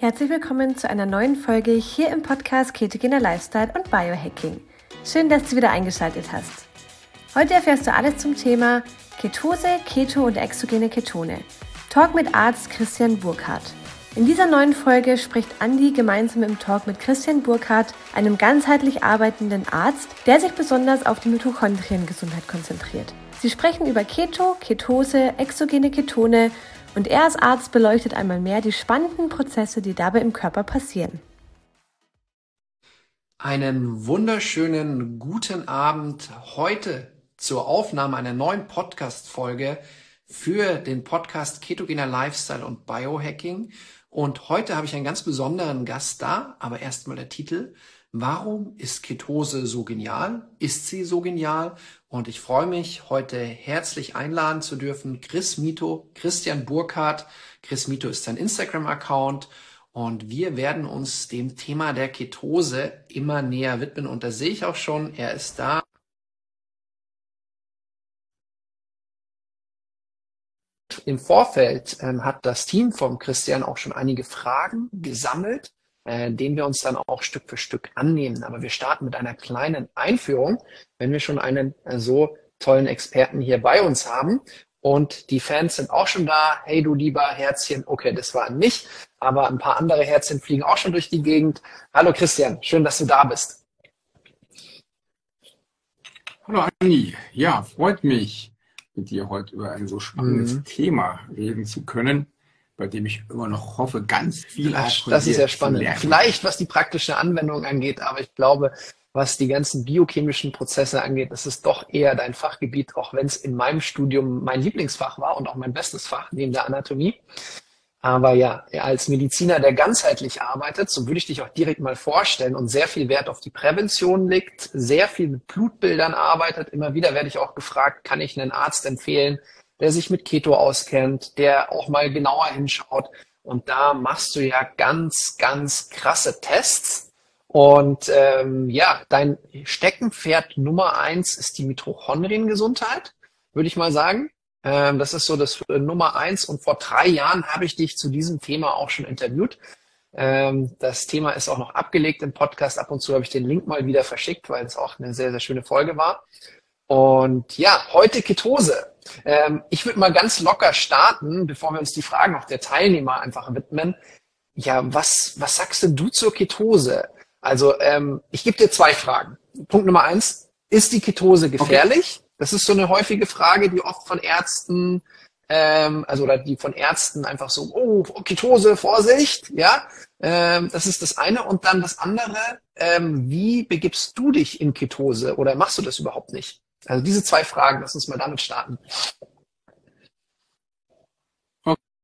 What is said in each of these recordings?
Herzlich willkommen zu einer neuen Folge hier im Podcast Ketogener Lifestyle und Biohacking. Schön, dass du wieder eingeschaltet hast. Heute erfährst du alles zum Thema Ketose, Keto und exogene Ketone. Talk mit Arzt Christian Burkhardt. In dieser neuen Folge spricht Andi gemeinsam im Talk mit Christian Burkhardt, einem ganzheitlich arbeitenden Arzt, der sich besonders auf die Mitochondriengesundheit konzentriert. Sie sprechen über Keto, Ketose, exogene Ketone und er als Arzt beleuchtet einmal mehr die spannenden Prozesse, die dabei im Körper passieren. Einen wunderschönen guten Abend heute zur Aufnahme einer neuen Podcast-Folge für den Podcast Ketogener Lifestyle und Biohacking. Und heute habe ich einen ganz besonderen Gast da, aber erstmal der Titel. Warum ist Ketose so genial? Ist sie so genial? Und ich freue mich, heute herzlich einladen zu dürfen Chris Mito, Christian Burkhardt. Chris Mito ist sein Instagram-Account. Und wir werden uns dem Thema der Ketose immer näher widmen. Und da sehe ich auch schon, er ist da. Im Vorfeld ähm, hat das Team vom Christian auch schon einige Fragen gesammelt äh, den wir uns dann auch Stück für Stück annehmen. Aber wir starten mit einer kleinen Einführung, wenn wir schon einen äh, so tollen Experten hier bei uns haben. Und die Fans sind auch schon da. Hey, du lieber Herzchen. Okay, das war nicht, aber ein paar andere Herzchen fliegen auch schon durch die Gegend. Hallo Christian, schön, dass du da bist. Hallo Anni. Ja, freut mich, mit dir heute über ein so spannendes mhm. Thema reden zu können bei dem ich immer noch hoffe, ganz viel Ach, Das ist ja spannend. Vielleicht, was die praktische Anwendung angeht, aber ich glaube, was die ganzen biochemischen Prozesse angeht, ist es doch eher dein Fachgebiet, auch wenn es in meinem Studium mein Lieblingsfach war und auch mein bestes Fach neben der Anatomie. Aber ja, als Mediziner, der ganzheitlich arbeitet, so würde ich dich auch direkt mal vorstellen und sehr viel Wert auf die Prävention legt, sehr viel mit Blutbildern arbeitet. Immer wieder werde ich auch gefragt, kann ich einen Arzt empfehlen, der sich mit Keto auskennt, der auch mal genauer hinschaut. Und da machst du ja ganz, ganz krasse Tests. Und ähm, ja, dein Steckenpferd Nummer eins ist die Mitochondriengesundheit, würde ich mal sagen. Ähm, das ist so das äh, Nummer eins. Und vor drei Jahren habe ich dich zu diesem Thema auch schon interviewt. Ähm, das Thema ist auch noch abgelegt im Podcast. Ab und zu habe ich den Link mal wieder verschickt, weil es auch eine sehr, sehr schöne Folge war. Und ja, heute Ketose. Ähm, ich würde mal ganz locker starten, bevor wir uns die Fragen auch der Teilnehmer einfach widmen. Ja, was, was sagst denn du zur Ketose? Also ähm, ich gebe dir zwei Fragen. Punkt Nummer eins, ist die Ketose gefährlich? Okay. Das ist so eine häufige Frage, die oft von Ärzten, ähm, also oder die von Ärzten einfach so, oh, Ketose, Vorsicht, ja. Ähm, das ist das eine. Und dann das andere, ähm, wie begibst du dich in Ketose oder machst du das überhaupt nicht? Also diese zwei Fragen, lass uns mal damit starten.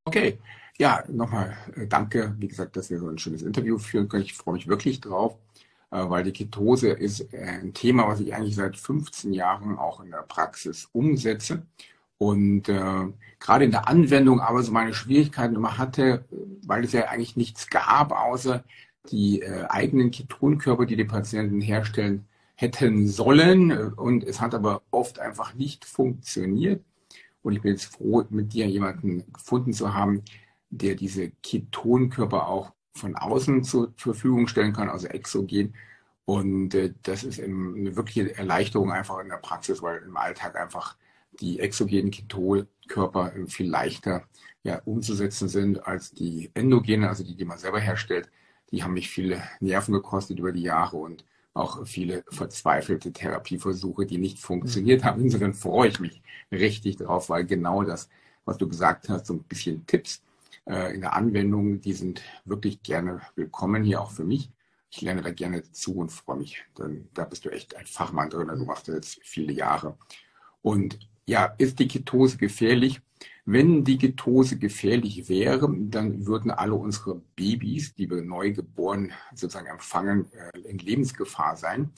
Okay. Ja, nochmal äh, danke, wie gesagt, dass wir so ein schönes Interview führen können. Ich freue mich wirklich drauf, äh, weil die Ketose ist äh, ein Thema, was ich eigentlich seit 15 Jahren auch in der Praxis umsetze. Und äh, gerade in der Anwendung aber so meine Schwierigkeiten immer hatte, weil es ja eigentlich nichts gab, außer die äh, eigenen Ketonkörper, die die Patienten herstellen, hätten sollen. Und es hat aber oft einfach nicht funktioniert. Und ich bin jetzt froh, mit dir jemanden gefunden zu haben, der diese Ketonkörper auch von außen zur Verfügung stellen kann, also exogen. Und äh, das ist eine wirkliche Erleichterung einfach in der Praxis, weil im Alltag einfach die exogenen Ketonkörper viel leichter ja, umzusetzen sind als die endogenen, also die, die man selber herstellt. Die haben mich viele Nerven gekostet über die Jahre und auch viele verzweifelte Therapieversuche, die nicht funktioniert haben. Insofern freue ich mich richtig drauf, weil genau das, was du gesagt hast, so ein bisschen Tipps äh, in der Anwendung, die sind wirklich gerne willkommen hier auch für mich. Ich lerne da gerne zu und freue mich. Denn da bist du echt ein Fachmann drin. Du machst das jetzt viele Jahre. Und ja, ist die Ketose gefährlich? Wenn die Ketose gefährlich wäre, dann würden alle unsere Babys, die wir neu geboren sozusagen empfangen, äh, in Lebensgefahr sein,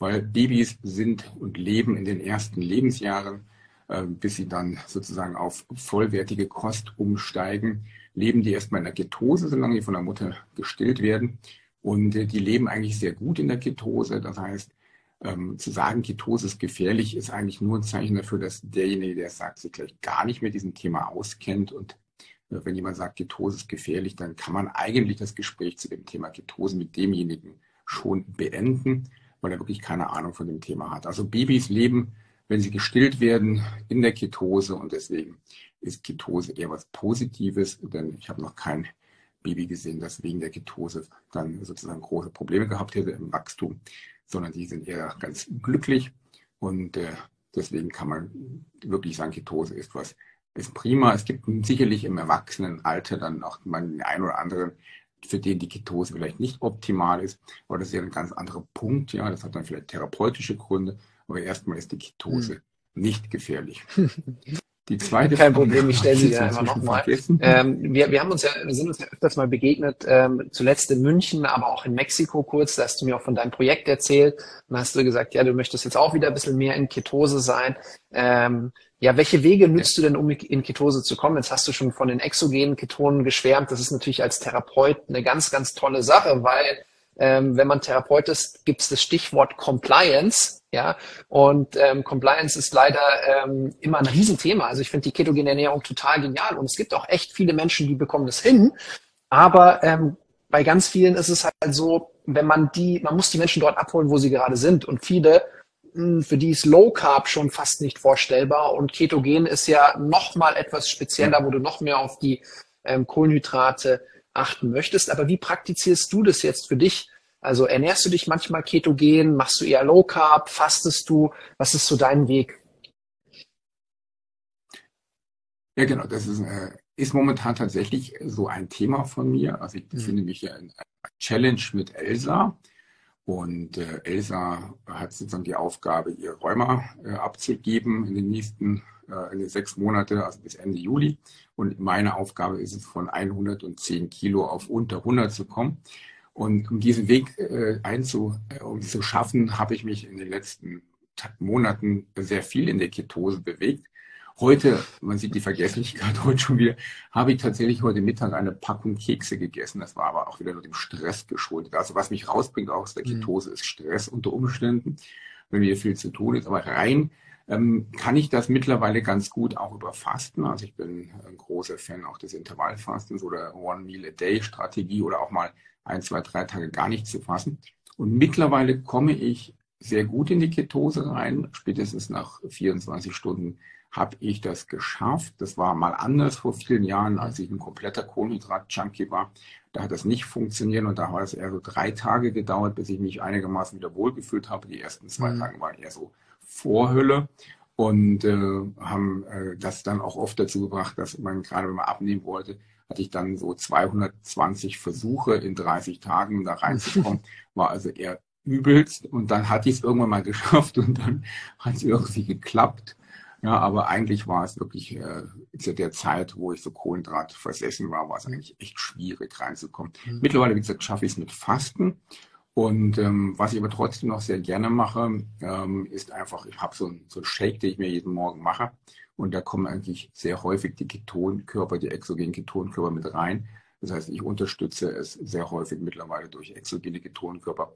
weil Babys sind und leben in den ersten Lebensjahren, äh, bis sie dann sozusagen auf vollwertige Kost umsteigen, leben die erstmal in der Ketose, solange die von der Mutter gestillt werden. Und äh, die leben eigentlich sehr gut in der Ketose. Das heißt, ähm, zu sagen, Ketose ist gefährlich, ist eigentlich nur ein Zeichen dafür, dass derjenige, der sagt, sich gleich gar nicht mit diesem Thema auskennt. Und wenn jemand sagt, Ketose ist gefährlich, dann kann man eigentlich das Gespräch zu dem Thema Ketose mit demjenigen schon beenden, weil er wirklich keine Ahnung von dem Thema hat. Also Babys leben, wenn sie gestillt werden, in der Ketose. Und deswegen ist Ketose eher was Positives, denn ich habe noch kein Baby gesehen, das wegen der Ketose dann sozusagen große Probleme gehabt hätte im Wachstum, sondern die sind eher ganz glücklich und äh, deswegen kann man wirklich sagen, Ketose ist was ist prima. Es gibt sicherlich im Erwachsenenalter dann auch mal den einen oder anderen, für den die Ketose vielleicht nicht optimal ist, aber das ist ja ein ganz anderer Punkt, ja, das hat dann vielleicht therapeutische Gründe, aber erstmal ist die Ketose hm. nicht gefährlich. Die zweite Kein Frage, Problem, ich stelle sie ja einfach nochmal. Ähm, wir, wir haben uns ja, wir sind uns ja öfters mal begegnet, ähm, zuletzt in München, aber auch in Mexiko kurz. Da hast du mir auch von deinem Projekt erzählt. Und hast du gesagt, ja, du möchtest jetzt auch wieder ein bisschen mehr in Ketose sein. Ähm, ja, welche Wege nützt du denn, um in Ketose zu kommen? Jetzt hast du schon von den exogenen Ketonen geschwärmt. Das ist natürlich als Therapeut eine ganz, ganz tolle Sache, weil ähm, wenn man Therapeut ist, gibt es das Stichwort Compliance. Ja, und ähm, Compliance ist leider ähm, immer ein Riesenthema. Also ich finde die ketogene Ernährung total genial und es gibt auch echt viele Menschen, die bekommen das hin. Aber ähm, bei ganz vielen ist es halt so, wenn man die, man muss die Menschen dort abholen, wo sie gerade sind. Und viele hm, für die ist Low Carb schon fast nicht vorstellbar und Ketogen ist ja noch mal etwas spezieller, wo du noch mehr auf die ähm, Kohlenhydrate achten möchtest. Aber wie praktizierst du das jetzt für dich? Also ernährst du dich manchmal ketogen, machst du eher Low Carb, fastest du? Was ist so dein Weg? Ja, genau, das ist, äh, ist momentan tatsächlich so ein Thema von mir. Also ich mhm. befinde mich ja in einer Challenge mit Elsa. Und äh, Elsa hat sozusagen die Aufgabe, ihr Rheuma äh, abzugeben in den nächsten äh, in den sechs Monate, also bis Ende Juli. Und meine Aufgabe ist es, von 110 Kilo auf unter 100 zu kommen. Und um diesen Weg äh, einzu, äh, um zu schaffen, habe ich mich in den letzten Monaten sehr viel in der Ketose bewegt. Heute, man sieht die Vergesslichkeit heute schon wieder, habe ich tatsächlich heute Mittag eine Packung Kekse gegessen. Das war aber auch wieder nur dem Stress geschuldet. Also was mich rausbringt aus der mhm. Ketose ist Stress unter Umständen, wenn wieder viel zu tun ist. Aber rein kann ich das mittlerweile ganz gut auch über Fasten. Also ich bin ein großer Fan auch des Intervallfastens oder One Meal a Day Strategie oder auch mal ein, zwei, drei Tage gar nicht zu fassen. Und mittlerweile komme ich sehr gut in die Ketose rein, spätestens nach 24 Stunden habe ich das geschafft. Das war mal anders vor vielen Jahren, als ich ein kompletter Kohlenhydrat-Junkie war. Da hat das nicht funktioniert und da hat es eher so drei Tage gedauert, bis ich mich einigermaßen wieder wohlgefühlt habe. Die ersten zwei mhm. Tage waren eher so Vorhülle und äh, haben äh, das dann auch oft dazu gebracht, dass man gerade wenn man abnehmen wollte, hatte ich dann so 220 Versuche in 30 Tagen da reinzukommen, war also eher übelst und dann hatte ich es irgendwann mal geschafft und dann hat es irgendwie geklappt ja, aber eigentlich war es wirklich äh, zu der Zeit, wo ich so Kohlenhydrat versessen war, war es eigentlich echt schwierig reinzukommen. Mhm. Mittlerweile, wie gesagt, schaffe ich es mit Fasten. Und ähm, was ich aber trotzdem noch sehr gerne mache, ähm, ist einfach, ich habe so so ein Shake, den ich mir jeden Morgen mache. Und da kommen eigentlich sehr häufig die Ketonkörper, die exogenen Ketonkörper mit rein. Das heißt, ich unterstütze es sehr häufig mittlerweile durch exogene Ketonkörper.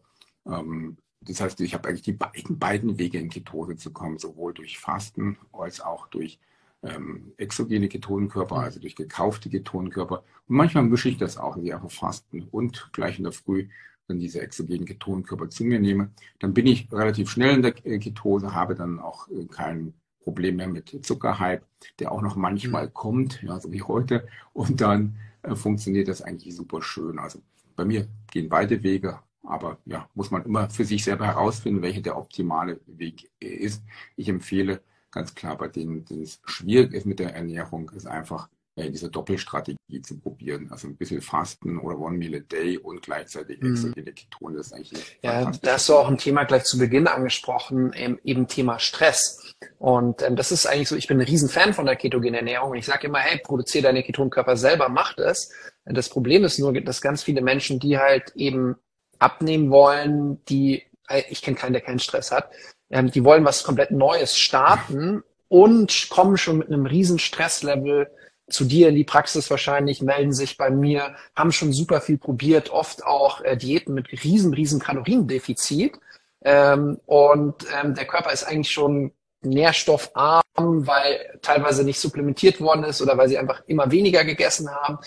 Ähm, das heißt, ich habe eigentlich die beiden, beiden Wege in Ketose zu kommen, sowohl durch Fasten als auch durch ähm, exogene Ketonkörper, also durch gekaufte Ketonkörper. Und manchmal mische ich das auch, ich einfach fasten und gleich in der Früh dann diese exogenen Ketonkörper zu mir nehme. Dann bin ich relativ schnell in der äh, Ketose, habe dann auch äh, kein Problem mehr mit Zuckerhype, der auch noch manchmal mhm. kommt, ja, so wie heute. Und dann äh, funktioniert das eigentlich super schön. Also bei mir gehen beide Wege, aber ja, muss man immer für sich selber herausfinden, welcher der optimale Weg ist. Ich empfehle ganz klar bei denen, denen es schwierig ist mit der Ernährung, ist einfach äh, diese Doppelstrategie zu probieren. Also ein bisschen Fasten oder One Meal a Day und gleichzeitig mhm. exogene Ketone. Das ist eigentlich ja, da hast du auch ein Thema gleich zu Beginn angesprochen, eben, eben Thema Stress. Und ähm, das ist eigentlich so, ich bin ein Riesenfan von der ketogenen Ernährung und ich sage immer, hey, produziere deine Ketonkörper selber, mach das. Das Problem ist nur, dass ganz viele Menschen, die halt eben abnehmen wollen, die, äh, ich kenne keinen, der keinen Stress hat, ähm, die wollen was komplett Neues starten und kommen schon mit einem riesen Stresslevel zu dir in die Praxis wahrscheinlich, melden sich bei mir, haben schon super viel probiert, oft auch äh, Diäten mit riesen, riesen Kaloriendefizit. Ähm, und ähm, der Körper ist eigentlich schon nährstoffarm weil teilweise nicht supplementiert worden ist oder weil sie einfach immer weniger gegessen haben.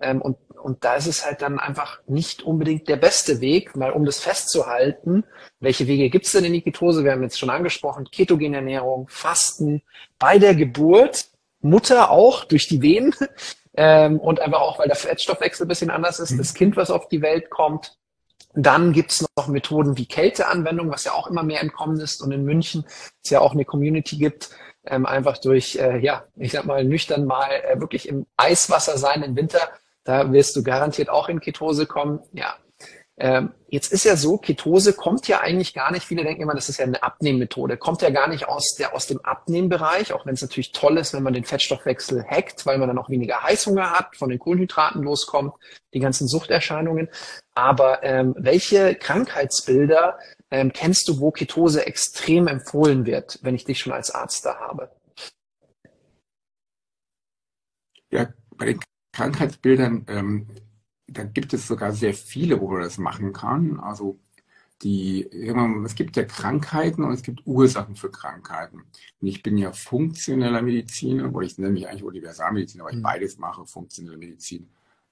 Ähm, und, und da ist es halt dann einfach nicht unbedingt der beste Weg, mal um das festzuhalten. Welche Wege gibt's denn in die Ketose? Wir haben jetzt schon angesprochen, ketogene Ernährung, Fasten, bei der Geburt, Mutter auch durch die Venen ähm, und einfach auch, weil der Fettstoffwechsel ein bisschen anders ist, das Kind, was auf die Welt kommt. Dann gibt's noch Methoden wie Kälteanwendung, was ja auch immer mehr entkommen ist und in München es ja auch eine Community gibt, ähm, einfach durch, äh, ja, ich sag mal, nüchtern mal äh, wirklich im Eiswasser sein im Winter da wirst du garantiert auch in Ketose kommen. Ja. Ähm, jetzt ist ja so, Ketose kommt ja eigentlich gar nicht, viele denken immer, das ist ja eine Abnehmmethode, kommt ja gar nicht aus, der, aus dem Abnehmbereich, auch wenn es natürlich toll ist, wenn man den Fettstoffwechsel hackt, weil man dann auch weniger Heißhunger hat, von den Kohlenhydraten loskommt, die ganzen Suchterscheinungen. Aber ähm, welche Krankheitsbilder ähm, kennst du, wo Ketose extrem empfohlen wird, wenn ich dich schon als Arzt da habe? Ja, bei den Krankheitsbildern, ähm, da gibt es sogar sehr viele, wo man das machen kann. Also die, es gibt ja Krankheiten und es gibt Ursachen für Krankheiten. Und ich bin ja funktioneller Mediziner, oder ich nenne mich eigentlich Universalmediziner, weil ich mhm. beides mache, funktionelle Medizin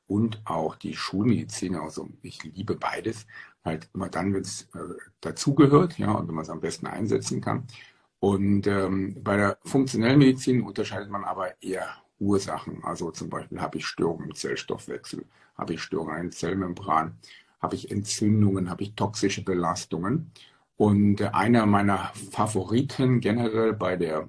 und auch die Schulmedizin. Also ich liebe beides. Halt immer dann, wenn es äh, dazugehört, ja, und wenn man es am besten einsetzen kann. Und ähm, bei der funktionellen Medizin unterscheidet man aber eher Ursachen. Also zum Beispiel habe ich Störungen im Zellstoffwechsel, habe ich Störungen in Zellmembran, habe ich Entzündungen, habe ich toxische Belastungen. Und einer meiner Favoriten generell bei der,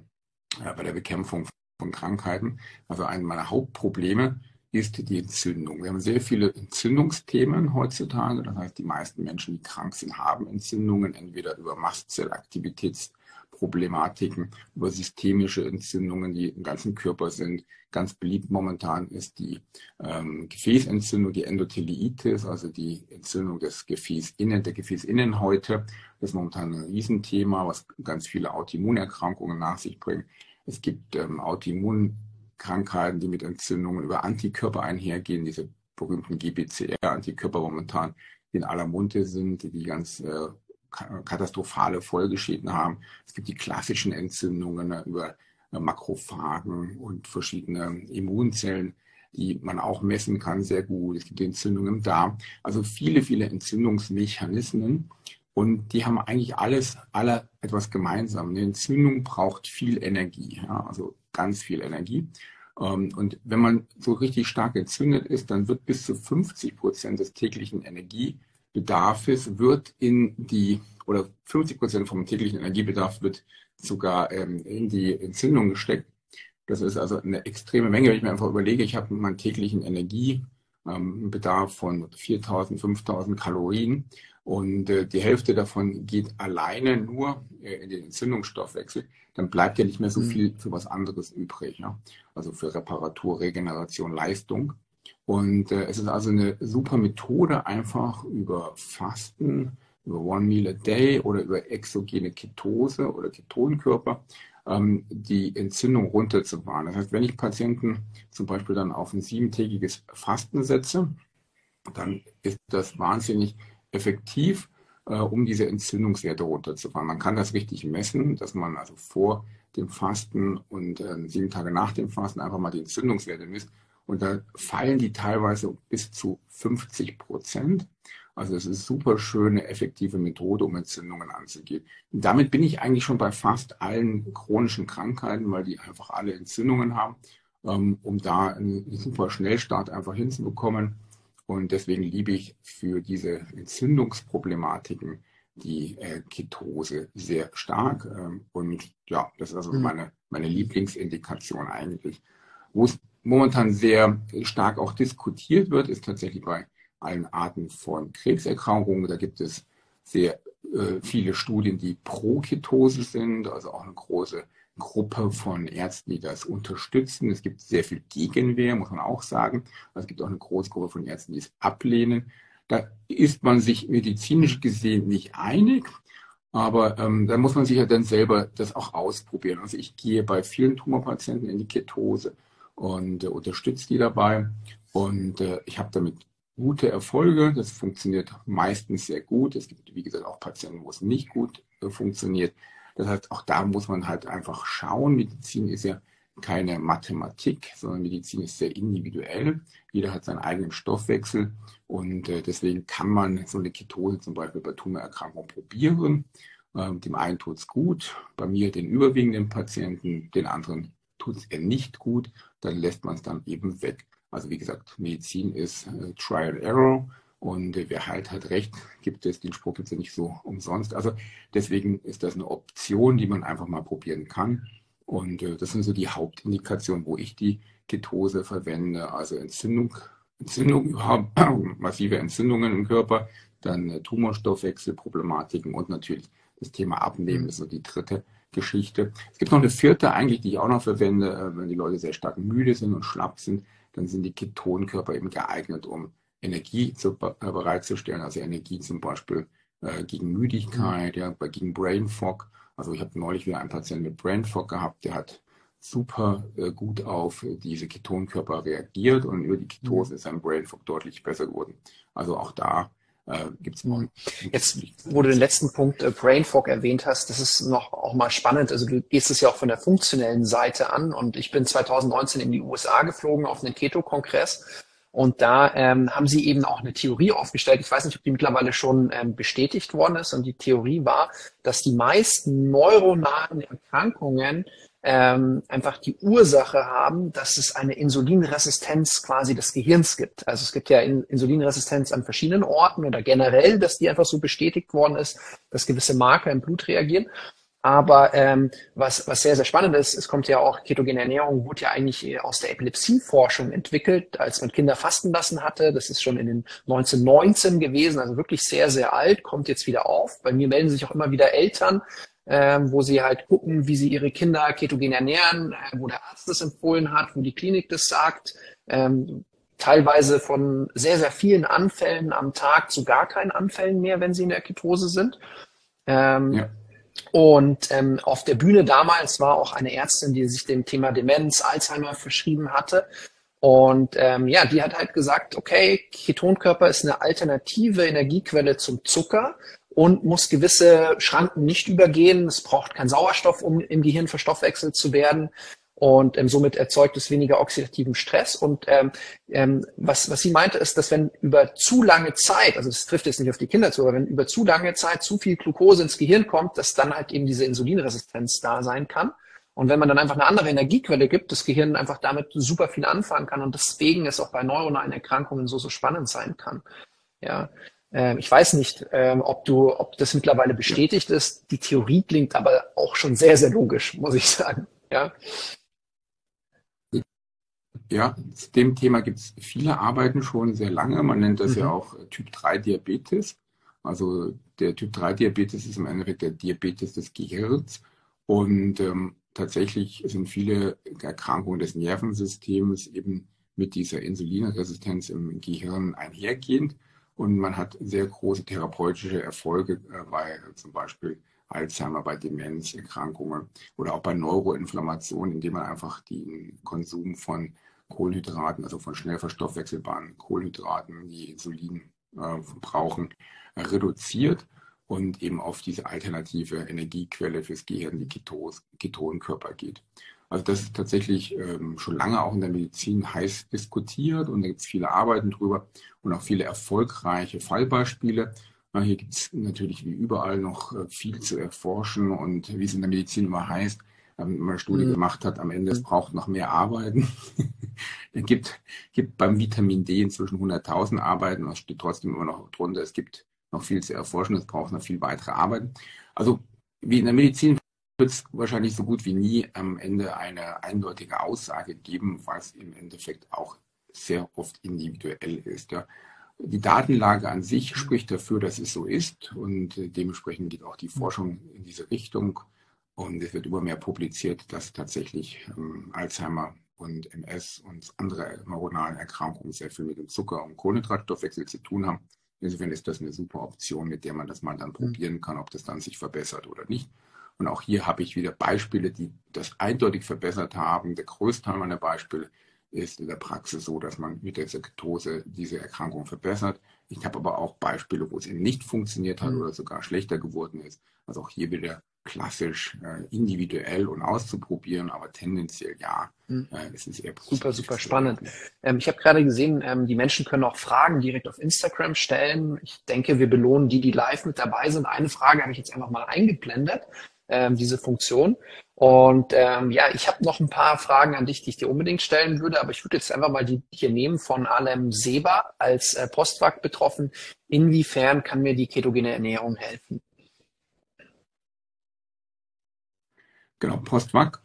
äh, bei der Bekämpfung von Krankheiten, also einer meiner Hauptprobleme, ist die Entzündung. Wir haben sehr viele Entzündungsthemen heutzutage. Das heißt, die meisten Menschen, die krank sind, haben Entzündungen, entweder über Mastzellaktivitäts Problematiken, über systemische Entzündungen, die im ganzen Körper sind. Ganz beliebt momentan ist die ähm, Gefäßentzündung, die Endotheliitis, also die Entzündung des Gefäßinnen, der Gefäßinnenhäute. Das ist momentan ein Riesenthema, was ganz viele Autoimmunerkrankungen nach sich bringt. Es gibt ähm, Autoimmunkrankheiten, die mit Entzündungen über Antikörper einhergehen, diese berühmten GBCR-Antikörper momentan, in aller Munde sind, die ganz äh, katastrophale Folgeschäden haben. Es gibt die klassischen Entzündungen ne, über Makrophagen und verschiedene Immunzellen, die man auch messen kann, sehr gut. Es gibt Entzündungen im Darm. Also viele, viele Entzündungsmechanismen. Und die haben eigentlich alles, alle etwas gemeinsam. Eine Entzündung braucht viel Energie, ja, also ganz viel Energie. Ähm, und wenn man so richtig stark entzündet ist, dann wird bis zu 50 Prozent des täglichen Energie Bedarfs wird in die, oder 50 Prozent vom täglichen Energiebedarf wird sogar ähm, in die Entzündung gesteckt. Das ist also eine extreme Menge. Wenn ich mir einfach überlege, ich habe meinen täglichen Energiebedarf ähm, von 4000, 5000 Kalorien und äh, die Hälfte davon geht alleine nur äh, in den Entzündungsstoffwechsel, dann bleibt ja nicht mehr so mhm. viel für was anderes übrig. Ja? Also für Reparatur, Regeneration, Leistung. Und äh, es ist also eine super Methode, einfach über Fasten, über One Meal a Day oder über exogene Ketose oder Ketonkörper ähm, die Entzündung runterzufahren. Das heißt, wenn ich Patienten zum Beispiel dann auf ein siebentägiges Fasten setze, dann ist das wahnsinnig effektiv, äh, um diese Entzündungswerte runterzufahren. Man kann das richtig messen, dass man also vor dem Fasten und äh, sieben Tage nach dem Fasten einfach mal die Entzündungswerte misst und da fallen die teilweise bis zu 50 Prozent. Also es ist super schöne, effektive Methode, um Entzündungen anzugehen. Und damit bin ich eigentlich schon bei fast allen chronischen Krankheiten, weil die einfach alle Entzündungen haben, ähm, um da einen super Schnellstart einfach hinzubekommen. Und deswegen liebe ich für diese Entzündungsproblematiken die äh, Ketose sehr stark. Ähm, und ja, das ist also mhm. meine, meine Lieblingsindikation eigentlich. Wo es momentan sehr stark auch diskutiert wird, ist tatsächlich bei allen Arten von Krebserkrankungen. Da gibt es sehr äh, viele Studien, die pro Ketose sind, also auch eine große Gruppe von Ärzten, die das unterstützen. Es gibt sehr viel Gegenwehr, muss man auch sagen. Es gibt auch eine große Gruppe von Ärzten, die es ablehnen. Da ist man sich medizinisch gesehen nicht einig, aber ähm, da muss man sich ja dann selber das auch ausprobieren. Also ich gehe bei vielen Tumorpatienten in die Ketose und äh, unterstützt die dabei. Und äh, ich habe damit gute Erfolge. Das funktioniert meistens sehr gut. Es gibt, wie gesagt, auch Patienten, wo es nicht gut äh, funktioniert. Das heißt, auch da muss man halt einfach schauen. Medizin ist ja keine Mathematik, sondern Medizin ist sehr individuell. Jeder hat seinen eigenen Stoffwechsel und äh, deswegen kann man so eine Ketose zum Beispiel bei Tumorerkrankungen probieren. Ähm, dem einen tut es gut, bei mir den überwiegenden Patienten, den anderen tut es eher nicht gut, dann lässt man es dann eben weg. Also wie gesagt, Medizin ist äh, Trial Error und äh, wer halt hat recht, gibt es, den Spruch gibt es ja nicht so umsonst. Also deswegen ist das eine Option, die man einfach mal probieren kann. Und äh, das sind so die Hauptindikationen, wo ich die Ketose verwende. Also Entzündung, Entzündung überhaupt, massive Entzündungen im Körper, dann äh, Tumorstoffwechselproblematiken und natürlich das Thema Abnehmen ist so die dritte Geschichte. Es gibt noch eine vierte eigentlich, die ich auch noch verwende, äh, wenn die Leute sehr stark müde sind und schlapp sind, dann sind die Ketonkörper eben geeignet, um Energie zu, äh, bereitzustellen, also Energie zum Beispiel äh, gegen Müdigkeit, ja, gegen Brain Fog. Also ich habe neulich wieder einen Patienten mit Brain Fog gehabt, der hat super äh, gut auf diese Ketonkörper reagiert und über die Ketose mhm. ist sein Brain Fog deutlich besser geworden. Also auch da äh, gibt es mhm. Jetzt, wo du den letzten Punkt äh, Brain Fog erwähnt hast, das ist noch auch mal spannend. Also du gehst es ja auch von der funktionellen Seite an und ich bin 2019 in die USA geflogen auf einen Keto-Kongress und da ähm, haben sie eben auch eine Theorie aufgestellt. Ich weiß nicht, ob die mittlerweile schon ähm, bestätigt worden ist. Und die Theorie war, dass die meisten neuronalen Erkrankungen ähm, einfach die Ursache haben, dass es eine Insulinresistenz quasi des Gehirns gibt. Also es gibt ja Insulinresistenz an verschiedenen Orten oder generell, dass die einfach so bestätigt worden ist, dass gewisse Marker im Blut reagieren. Aber ähm, was, was sehr, sehr spannend ist, es kommt ja auch, ketogene Ernährung wurde ja eigentlich aus der Epilepsieforschung entwickelt, als man Kinder fasten lassen hatte. Das ist schon in den 1919 gewesen, also wirklich sehr, sehr alt, kommt jetzt wieder auf. Bei mir melden sich auch immer wieder Eltern, ähm, wo sie halt gucken, wie sie ihre Kinder ketogen ernähren, äh, wo der Arzt das empfohlen hat, wo die Klinik das sagt. Ähm, teilweise von sehr, sehr vielen Anfällen am Tag zu gar keinen Anfällen mehr, wenn sie in der Ketose sind. Ähm, ja. Und ähm, auf der Bühne damals war auch eine Ärztin, die sich dem Thema Demenz, Alzheimer verschrieben hatte. Und ähm, ja, die hat halt gesagt, okay, Ketonkörper ist eine alternative Energiequelle zum Zucker und muss gewisse Schranken nicht übergehen. Es braucht keinen Sauerstoff, um im Gehirn verstoffwechselt zu werden und ähm, somit erzeugt es weniger oxidativen Stress. Und ähm, ähm, was, was sie meinte, ist, dass wenn über zu lange Zeit, also das trifft jetzt nicht auf die Kinder zu, aber wenn über zu lange Zeit zu viel Glucose ins Gehirn kommt, dass dann halt eben diese Insulinresistenz da sein kann. Und wenn man dann einfach eine andere Energiequelle gibt, das Gehirn einfach damit super viel anfangen kann und deswegen es auch bei neuronalen Erkrankungen so, so spannend sein kann. Ja, ich weiß nicht, ähm, ob du, ob das mittlerweile bestätigt ist. Die Theorie klingt aber auch schon sehr, sehr logisch, muss ich sagen. Ja. Ja, zu dem Thema gibt es viele Arbeiten schon sehr lange. Man nennt das mhm. ja auch Typ 3 Diabetes. Also der Typ 3 Diabetes ist im Endeffekt der Diabetes des Gehirns. Und ähm, tatsächlich sind viele Erkrankungen des Nervensystems eben mit dieser Insulinresistenz im Gehirn einhergehend. Und man hat sehr große therapeutische Erfolge äh, bei zum Beispiel Alzheimer, bei Demenzerkrankungen oder auch bei Neuroinflammationen, indem man einfach den Konsum von Kohlenhydraten, also von schnell verstoffwechselbaren Kohlenhydraten, die Insulin äh, brauchen, reduziert und eben auf diese alternative Energiequelle fürs Gehirn, die Ketos, Ketonkörper geht. Also das ist tatsächlich ähm, schon lange auch in der Medizin heiß diskutiert und da gibt es viele Arbeiten drüber und auch viele erfolgreiche Fallbeispiele. Na, hier gibt es natürlich wie überall noch äh, viel zu erforschen und wie es in der Medizin immer heißt, wenn man eine Studie mhm. gemacht hat, am Ende, es mhm. braucht noch mehr Arbeiten. es gibt, gibt beim Vitamin D inzwischen 100.000 Arbeiten, das steht trotzdem immer noch drunter, es gibt noch viel zu erforschen, es braucht noch viel weitere Arbeiten. Also wie in der Medizin wird es wahrscheinlich so gut wie nie am Ende eine eindeutige Aussage geben, was im Endeffekt auch sehr oft individuell ist. Ja. Die Datenlage an sich spricht dafür, dass es so ist und dementsprechend geht auch die Forschung in diese Richtung. Und es wird immer mehr publiziert, dass tatsächlich ähm, Alzheimer und MS und andere neuronale Erkrankungen sehr viel mit dem Zucker- und Kohlenhydratstoffwechsel zu tun haben. Insofern ist das eine super Option, mit der man das mal dann mhm. probieren kann, ob das dann sich verbessert oder nicht. Und auch hier habe ich wieder Beispiele, die das eindeutig verbessert haben. Der größte Teil meiner Beispiele ist in der Praxis so, dass man mit der Ketose diese Erkrankung verbessert. Ich habe aber auch Beispiele, wo es eben nicht funktioniert hat mhm. oder sogar schlechter geworden ist. Also auch hier wieder klassisch äh, individuell und auszuprobieren, aber tendenziell ja. Mhm. Äh, es ist eher super, super spannend. Ähm, ich habe gerade gesehen, ähm, die Menschen können auch Fragen direkt auf Instagram stellen. Ich denke, wir belohnen die, die live mit dabei sind. Eine Frage habe ich jetzt einfach mal eingeblendet, ähm, diese Funktion. Und ähm, ja, ich habe noch ein paar Fragen an dich, die ich dir unbedingt stellen würde, aber ich würde jetzt einfach mal die hier nehmen von Alem Seba als äh, Postwag betroffen. Inwiefern kann mir die ketogene Ernährung helfen? Genau, Postwag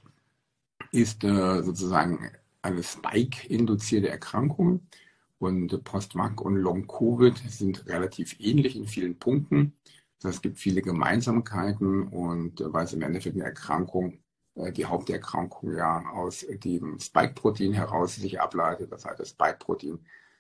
ist äh, sozusagen eine Spike-induzierte Erkrankung und Postwag und Long-Covid sind relativ ähnlich in vielen Punkten. Das heißt, es gibt viele Gemeinsamkeiten und äh, weil es im Endeffekt eine Erkrankung, äh, die Haupterkrankung ja aus dem Spike-Protein heraus sich ableitet. Das heißt, das Spike-Protein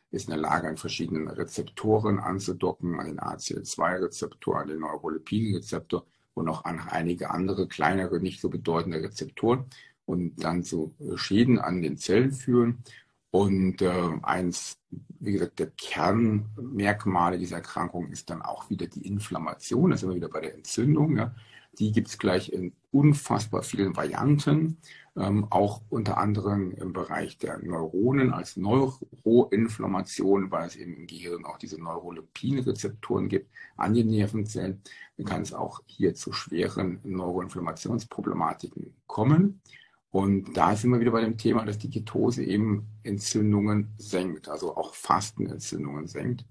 ist in der Lage, an verschiedenen Rezeptoren anzudocken, an den ACL2-Rezeptor, an den Neurolepin-Rezeptor und noch an einige andere kleinere, nicht so bedeutende Rezeptoren und dann zu Schäden an den Zellen führen. Und äh, eins, wie gesagt, der Kernmerkmale dieser Erkrankung ist dann auch wieder die Inflammation. Das sind wir wieder bei der Entzündung. Ja. Die gibt es gleich in unfassbar vielen Varianten, ähm, auch unter anderem im Bereich der Neuronen als Neuroinflammation, weil es eben im Gehirn auch diese Neurolepin-Rezeptoren gibt an den Nervenzellen. Dann kann es auch hier zu schweren Neuroinflammationsproblematiken kommen. Und da sind wir wieder bei dem Thema, dass die Ketose eben Entzündungen senkt, also auch Fastenentzündungen senkt.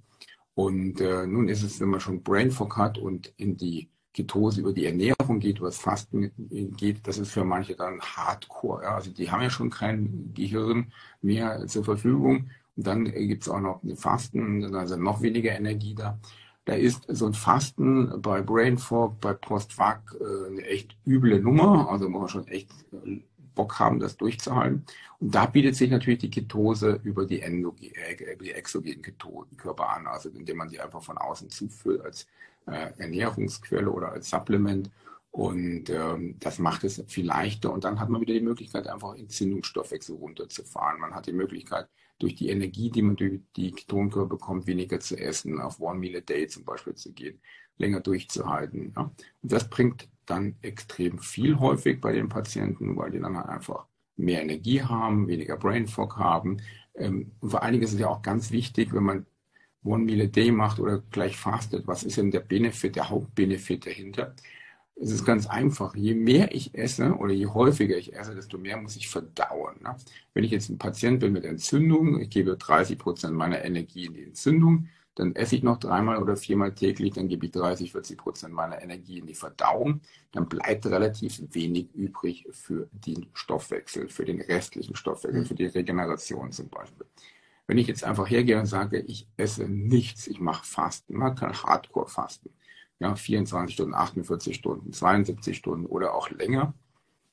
Und äh, nun ist es, wenn man schon Brain Fog hat und in die Ketose über die Ernährung geht, was Fasten geht, das ist für manche dann Hardcore. Ja? Also die haben ja schon kein Gehirn mehr zur Verfügung. Und dann gibt es auch noch Fasten, also noch weniger Energie da. Da ist so ein Fasten bei Brain Fog, bei Post-Vac äh, eine echt üble Nummer. Also muss man schon echt äh, Bock haben, das durchzuhalten. Und da bietet sich natürlich die Ketose über die, äh, die exogenen Ketonkörper an, also indem man die einfach von außen zuführt als äh, Ernährungsquelle oder als Supplement. Und ähm, das macht es viel leichter. Und dann hat man wieder die Möglichkeit, einfach Entzündungsstoffwechsel runterzufahren. Man hat die Möglichkeit, durch die Energie, die man durch die Ketonkörper bekommt, weniger zu essen, auf One Meal a Day zum Beispiel zu gehen, länger durchzuhalten. Ja? Und das bringt dann extrem viel häufig bei den Patienten, weil die dann halt einfach mehr Energie haben, weniger Brain Fog haben. Ähm, und vor allen Dingen ist es ja auch ganz wichtig, wenn man One Meal a Day macht oder gleich fastet, was ist denn der Benefit, der Hauptbenefit dahinter? Es ist ganz einfach. Je mehr ich esse oder je häufiger ich esse, desto mehr muss ich verdauen. Ne? Wenn ich jetzt ein Patient bin mit Entzündung, ich gebe 30 Prozent meiner Energie in die Entzündung, dann esse ich noch dreimal oder viermal täglich, dann gebe ich 30, 40 Prozent meiner Energie in die Verdauung, dann bleibt relativ wenig übrig für den Stoffwechsel, für den restlichen Stoffwechsel, mhm. für die Regeneration zum Beispiel. Wenn ich jetzt einfach hergehe und sage, ich esse nichts, ich mache Fasten, man kann Hardcore-Fasten, ja, 24 Stunden, 48 Stunden, 72 Stunden oder auch länger,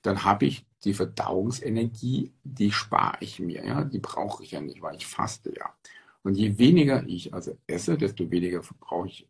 dann habe ich die Verdauungsenergie, die spare ich mir, ja, die brauche ich ja nicht, weil ich faste ja. Und je weniger ich also esse, desto weniger brauche ich,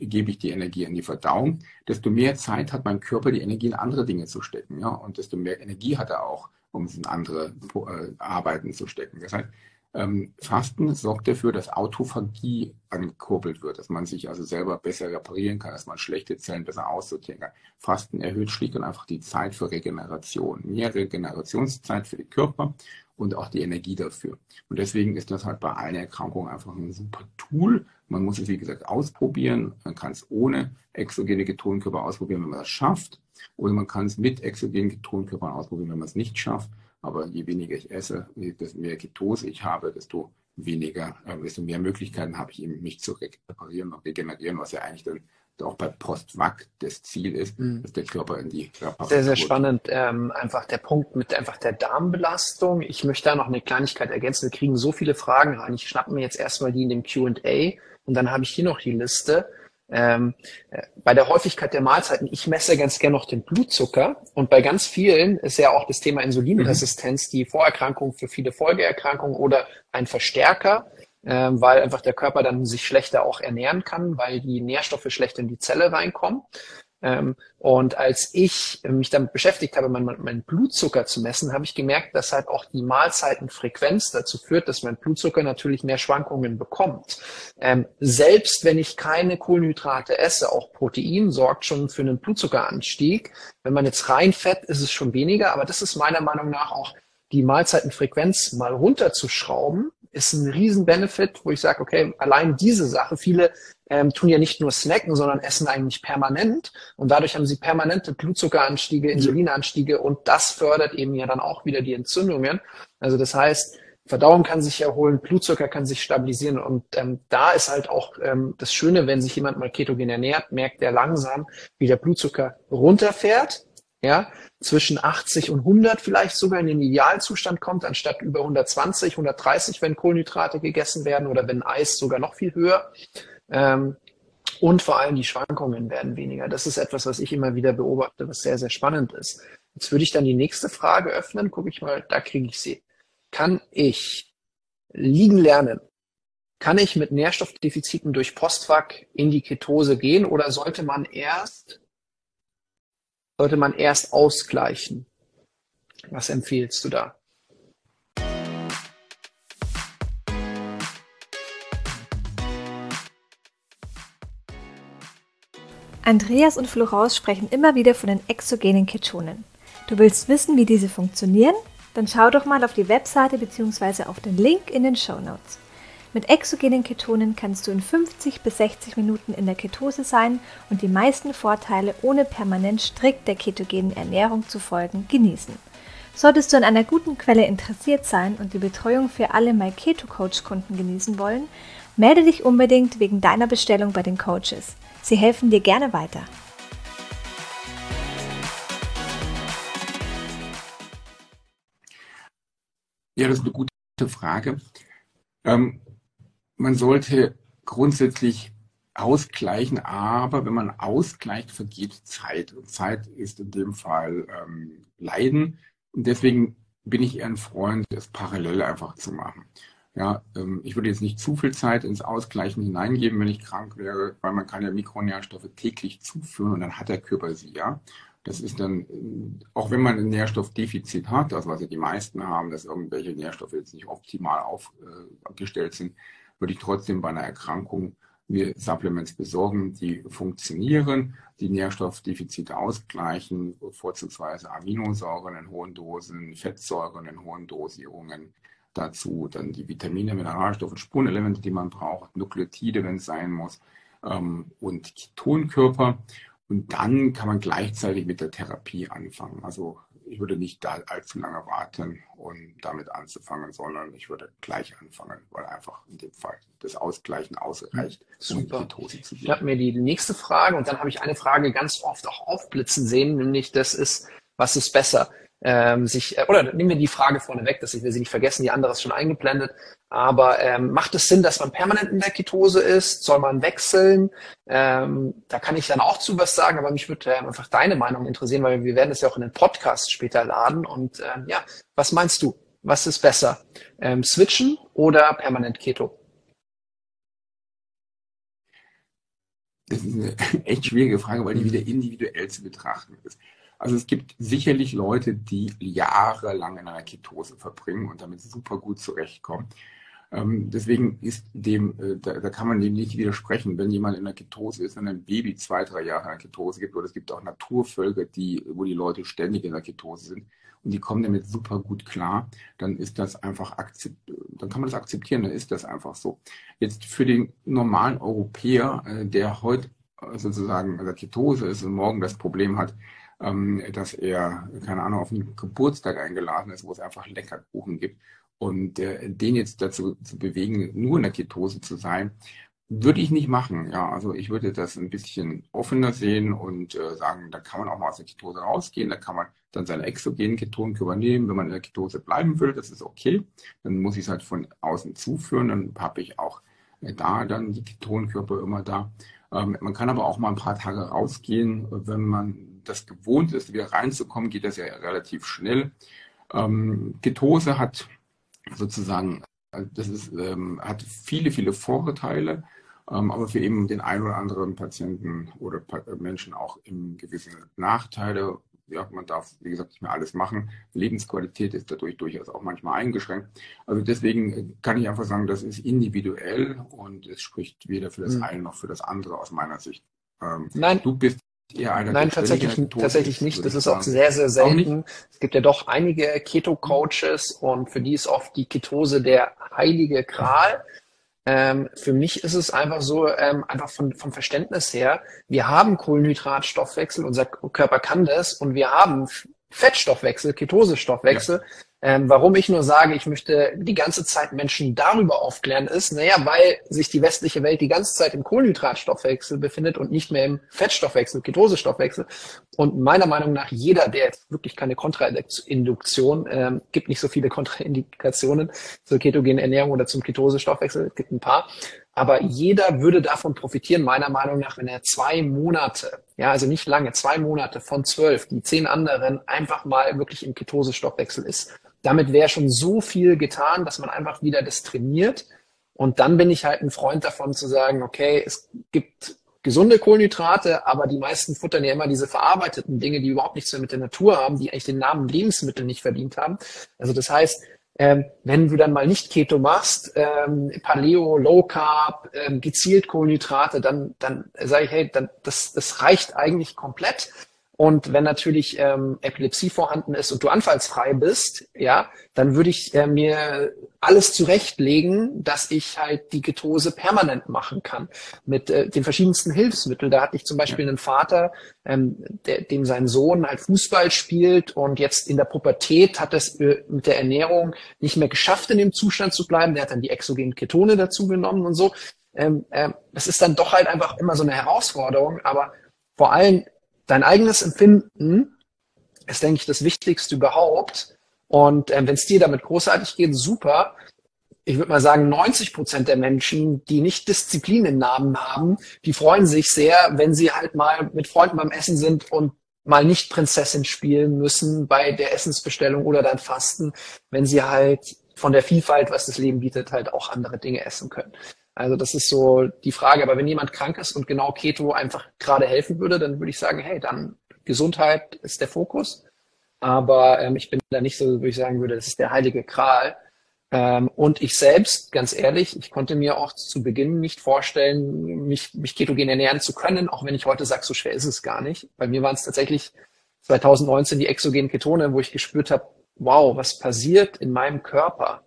gebe ich die Energie in die Verdauung, desto mehr Zeit hat mein Körper, die Energie in andere Dinge zu stecken. Ja? Und desto mehr Energie hat er auch, um es in andere äh, Arbeiten zu stecken. Das heißt, ähm, Fasten sorgt dafür, dass Autophagie angekurbelt wird, dass man sich also selber besser reparieren kann, dass man schlechte Zellen besser aussortieren kann. Fasten erhöht schlicht und einfach die Zeit für Regeneration. Mehr Regenerationszeit für den Körper und auch die Energie dafür. Und deswegen ist das halt bei allen Erkrankungen einfach ein super Tool. Man muss es, wie gesagt, ausprobieren. Man kann es ohne exogene Ketonkörper ausprobieren, wenn man das schafft. Oder man kann es mit exogenen Ketonkörpern ausprobieren, wenn man es nicht schafft. Aber je weniger ich esse, desto mehr Ketose ich habe, desto weniger, äh, desto mehr Möglichkeiten habe ich eben, mich zu reparieren und regenerieren, was ja eigentlich dann auch bei Post-Vac das Ziel ist, mhm. dass der Körper in die Reparatur Sehr, sehr spannend. Ähm, einfach der Punkt mit einfach der Darmbelastung. Ich möchte da noch eine Kleinigkeit ergänzen. Wir kriegen so viele Fragen rein. Ich schnappe mir jetzt erstmal die in dem Q&A und dann habe ich hier noch die Liste. Ähm, äh, bei der Häufigkeit der Mahlzeiten, ich messe ganz gerne noch den Blutzucker und bei ganz vielen ist ja auch das Thema Insulinresistenz mhm. die Vorerkrankung für viele Folgeerkrankungen oder ein Verstärker, ähm, weil einfach der Körper dann sich schlechter auch ernähren kann, weil die Nährstoffe schlechter in die Zelle reinkommen. Ähm, und als ich mich damit beschäftigt habe, meinen mein Blutzucker zu messen, habe ich gemerkt, dass halt auch die Mahlzeitenfrequenz dazu führt, dass mein Blutzucker natürlich mehr Schwankungen bekommt. Ähm, selbst wenn ich keine Kohlenhydrate esse, auch Protein sorgt schon für einen Blutzuckeranstieg. Wenn man jetzt rein Fett, ist es schon weniger, aber das ist meiner Meinung nach auch die Mahlzeitenfrequenz mal runterzuschrauben, ist ein riesen Benefit, wo ich sage, okay, allein diese Sache, viele ähm, tun ja nicht nur snacken, sondern essen eigentlich permanent. Und dadurch haben sie permanente Blutzuckeranstiege, Insulinanstiege und das fördert eben ja dann auch wieder die Entzündungen. Also das heißt, Verdauung kann sich erholen, Blutzucker kann sich stabilisieren und ähm, da ist halt auch ähm, das Schöne, wenn sich jemand mal ketogen ernährt, merkt er langsam, wie der Blutzucker runterfährt ja, zwischen 80 und 100 vielleicht sogar in den Idealzustand kommt, anstatt über 120, 130, wenn Kohlenhydrate gegessen werden oder wenn Eis sogar noch viel höher. Ähm, und vor allem die Schwankungen werden weniger. Das ist etwas, was ich immer wieder beobachte, was sehr, sehr spannend ist. Jetzt würde ich dann die nächste Frage öffnen. Gucke ich mal, da kriege ich sie. Kann ich liegen lernen? Kann ich mit Nährstoffdefiziten durch Postfach in die Ketose gehen oder sollte man erst sollte man erst ausgleichen. Was empfiehlst du da? Andreas und Florence sprechen immer wieder von den exogenen Ketonen. Du willst wissen, wie diese funktionieren? Dann schau doch mal auf die Webseite bzw. auf den Link in den Show Notes. Mit exogenen Ketonen kannst du in 50 bis 60 Minuten in der Ketose sein und die meisten Vorteile ohne permanent strikt der ketogenen Ernährung zu folgen genießen. Solltest du an einer guten Quelle interessiert sein und die Betreuung für alle My Keto Coach Kunden genießen wollen, melde dich unbedingt wegen deiner Bestellung bei den Coaches. Sie helfen dir gerne weiter. Ja, das ist eine gute Frage. Ähm, man sollte grundsätzlich ausgleichen, aber wenn man ausgleicht, vergeht Zeit. Und Zeit ist in dem Fall ähm, Leiden. Und deswegen bin ich eher ein Freund, es parallel einfach zu machen. Ja, ähm, ich würde jetzt nicht zu viel Zeit ins Ausgleichen hineingeben, wenn ich krank wäre, weil man kann ja Mikronährstoffe täglich zuführen und dann hat der Körper sie ja. Das ist dann, auch wenn man ein Nährstoffdefizit hat, also was ja die meisten haben, dass irgendwelche Nährstoffe jetzt nicht optimal aufgestellt äh, sind, würde ich trotzdem bei einer Erkrankung mir Supplements besorgen, die funktionieren, die Nährstoffdefizite ausgleichen, vorzugsweise Aminosäuren in hohen Dosen, Fettsäuren in hohen Dosierungen. Dazu dann die Vitamine, Mineralstoffe, Spurenelemente, die man braucht, Nukleotide, wenn es sein muss, ähm, und Ketonkörper. Und dann kann man gleichzeitig mit der Therapie anfangen. Also ich würde nicht da allzu lange warten, um damit anzufangen, sondern ich würde gleich anfangen, weil einfach in dem Fall das Ausgleichen ausreicht, Super. um Ketose zu gehen. Ich habe mir die nächste Frage und dann habe ich eine Frage ganz oft auch aufblitzen sehen, nämlich das ist, was ist besser? Ähm, sich, äh, oder nehmen wir die Frage vorne weg, dass ich will sie nicht vergessen, die andere ist schon eingeblendet. Aber ähm, macht es Sinn, dass man permanent in der Ketose ist? Soll man wechseln? Ähm, da kann ich dann auch zu was sagen, aber mich würde äh, einfach deine Meinung interessieren, weil wir werden es ja auch in den Podcast später laden. Und ähm, ja, was meinst du? Was ist besser? Ähm, switchen oder permanent Keto? Das ist eine echt schwierige Frage, weil die wieder individuell zu betrachten ist. Also es gibt sicherlich Leute, die jahrelang in einer Ketose verbringen und damit super gut zurechtkommen. Ähm, deswegen ist dem, äh, da, da, kann man dem nicht widersprechen, wenn jemand in der Ketose ist, wenn ein Baby zwei, drei Jahre in der Ketose gibt, oder es gibt auch Naturvölker, die, wo die Leute ständig in der Ketose sind und die kommen damit super gut klar, dann ist das einfach dann kann man das akzeptieren, dann ist das einfach so. Jetzt für den normalen Europäer, äh, der heute sozusagen in der Ketose ist und morgen das Problem hat, ähm, dass er, keine Ahnung, auf einen Geburtstag eingeladen ist, wo es einfach lecker Kuchen gibt. Und äh, den jetzt dazu zu bewegen, nur in der Ketose zu sein, würde ich nicht machen. Ja, also ich würde das ein bisschen offener sehen und äh, sagen, da kann man auch mal aus der Ketose rausgehen, da kann man dann seine exogenen Ketonkörper nehmen, wenn man in der Ketose bleiben will, das ist okay. Dann muss ich es halt von außen zuführen, dann habe ich auch äh, da dann die Ketonkörper immer da. Ähm, man kann aber auch mal ein paar Tage rausgehen, wenn man das gewohnt ist, wieder reinzukommen, geht das ja relativ schnell. Ähm, Ketose hat sozusagen, das ist, ähm, hat viele, viele Vorteile ähm, aber für eben den einen oder anderen Patienten oder Menschen auch im gewisse Nachteile. Ja, man darf, wie gesagt, nicht mehr alles machen. Lebensqualität ist dadurch durchaus auch manchmal eingeschränkt. Also deswegen kann ich einfach sagen, das ist individuell und es spricht weder für das mhm. eine noch für das andere aus meiner Sicht. Ähm, Nein. Du bist eher einer Nein, tatsächlich, tatsächlich nicht. Das ist auch sehr, sehr selten. Es gibt ja doch einige Keto-Coaches und für die ist oft die Ketose der heilige Kral. Ähm, für mich ist es einfach so, ähm, einfach von, vom Verständnis her, wir haben Kohlenhydratstoffwechsel, unser Körper kann das und wir haben Fettstoffwechsel, Ketosestoffwechsel. Ja. Ähm, warum ich nur sage, ich möchte die ganze Zeit Menschen darüber aufklären, ist, naja, weil sich die westliche Welt die ganze Zeit im Kohlenhydratstoffwechsel befindet und nicht mehr im Fettstoffwechsel, Ketosestoffwechsel. Und meiner Meinung nach jeder, der jetzt wirklich keine Kontrainduktion, ähm, gibt nicht so viele Kontraindikationen zur ketogenen Ernährung oder zum Ketosestoffwechsel, gibt ein paar, aber jeder würde davon profitieren, meiner Meinung nach, wenn er zwei Monate, ja, also nicht lange, zwei Monate von zwölf, die zehn anderen einfach mal wirklich im Ketosestoffwechsel ist. Damit wäre schon so viel getan, dass man einfach wieder das trainiert. Und dann bin ich halt ein Freund davon zu sagen, okay, es gibt gesunde Kohlenhydrate, aber die meisten futtern ja immer diese verarbeiteten Dinge, die überhaupt nichts mehr mit der Natur haben, die eigentlich den Namen Lebensmittel nicht verdient haben. Also das heißt, ähm, wenn du dann mal nicht Keto machst, ähm, Paleo, Low Carb, ähm, gezielt Kohlenhydrate, dann, dann sage ich, hey, dann, das, das reicht eigentlich komplett. Und wenn natürlich ähm, Epilepsie vorhanden ist und du anfallsfrei bist, ja, dann würde ich äh, mir alles zurechtlegen, dass ich halt die Ketose permanent machen kann mit äh, den verschiedensten Hilfsmitteln. Da hatte ich zum Beispiel ja. einen Vater, ähm, der, dem sein Sohn halt Fußball spielt und jetzt in der Pubertät hat es äh, mit der Ernährung nicht mehr geschafft, in dem Zustand zu bleiben. Der hat dann die exogenen Ketone dazu genommen und so. Ähm, ähm, das ist dann doch halt einfach immer so eine Herausforderung, aber vor allem dein eigenes Empfinden ist, denke ich, das Wichtigste überhaupt. Und äh, wenn es dir damit großartig geht, super. Ich würde mal sagen, 90 Prozent der Menschen, die nicht Disziplin im Namen haben, die freuen sich sehr, wenn sie halt mal mit Freunden beim Essen sind und mal nicht Prinzessin spielen müssen bei der Essensbestellung oder dann Fasten, wenn sie halt von der Vielfalt, was das Leben bietet, halt auch andere Dinge essen können. Also das ist so die Frage. Aber wenn jemand krank ist und genau Keto einfach gerade helfen würde, dann würde ich sagen, hey, dann Gesundheit ist der Fokus. Aber ähm, ich bin da nicht so, wo ich sagen würde, das ist der heilige Kral. Ähm, und ich selbst, ganz ehrlich, ich konnte mir auch zu Beginn nicht vorstellen, mich, mich ketogen ernähren zu können, auch wenn ich heute sage, so schwer ist es gar nicht. Bei mir waren es tatsächlich 2019 die exogenen Ketone, wo ich gespürt habe, wow, was passiert in meinem Körper?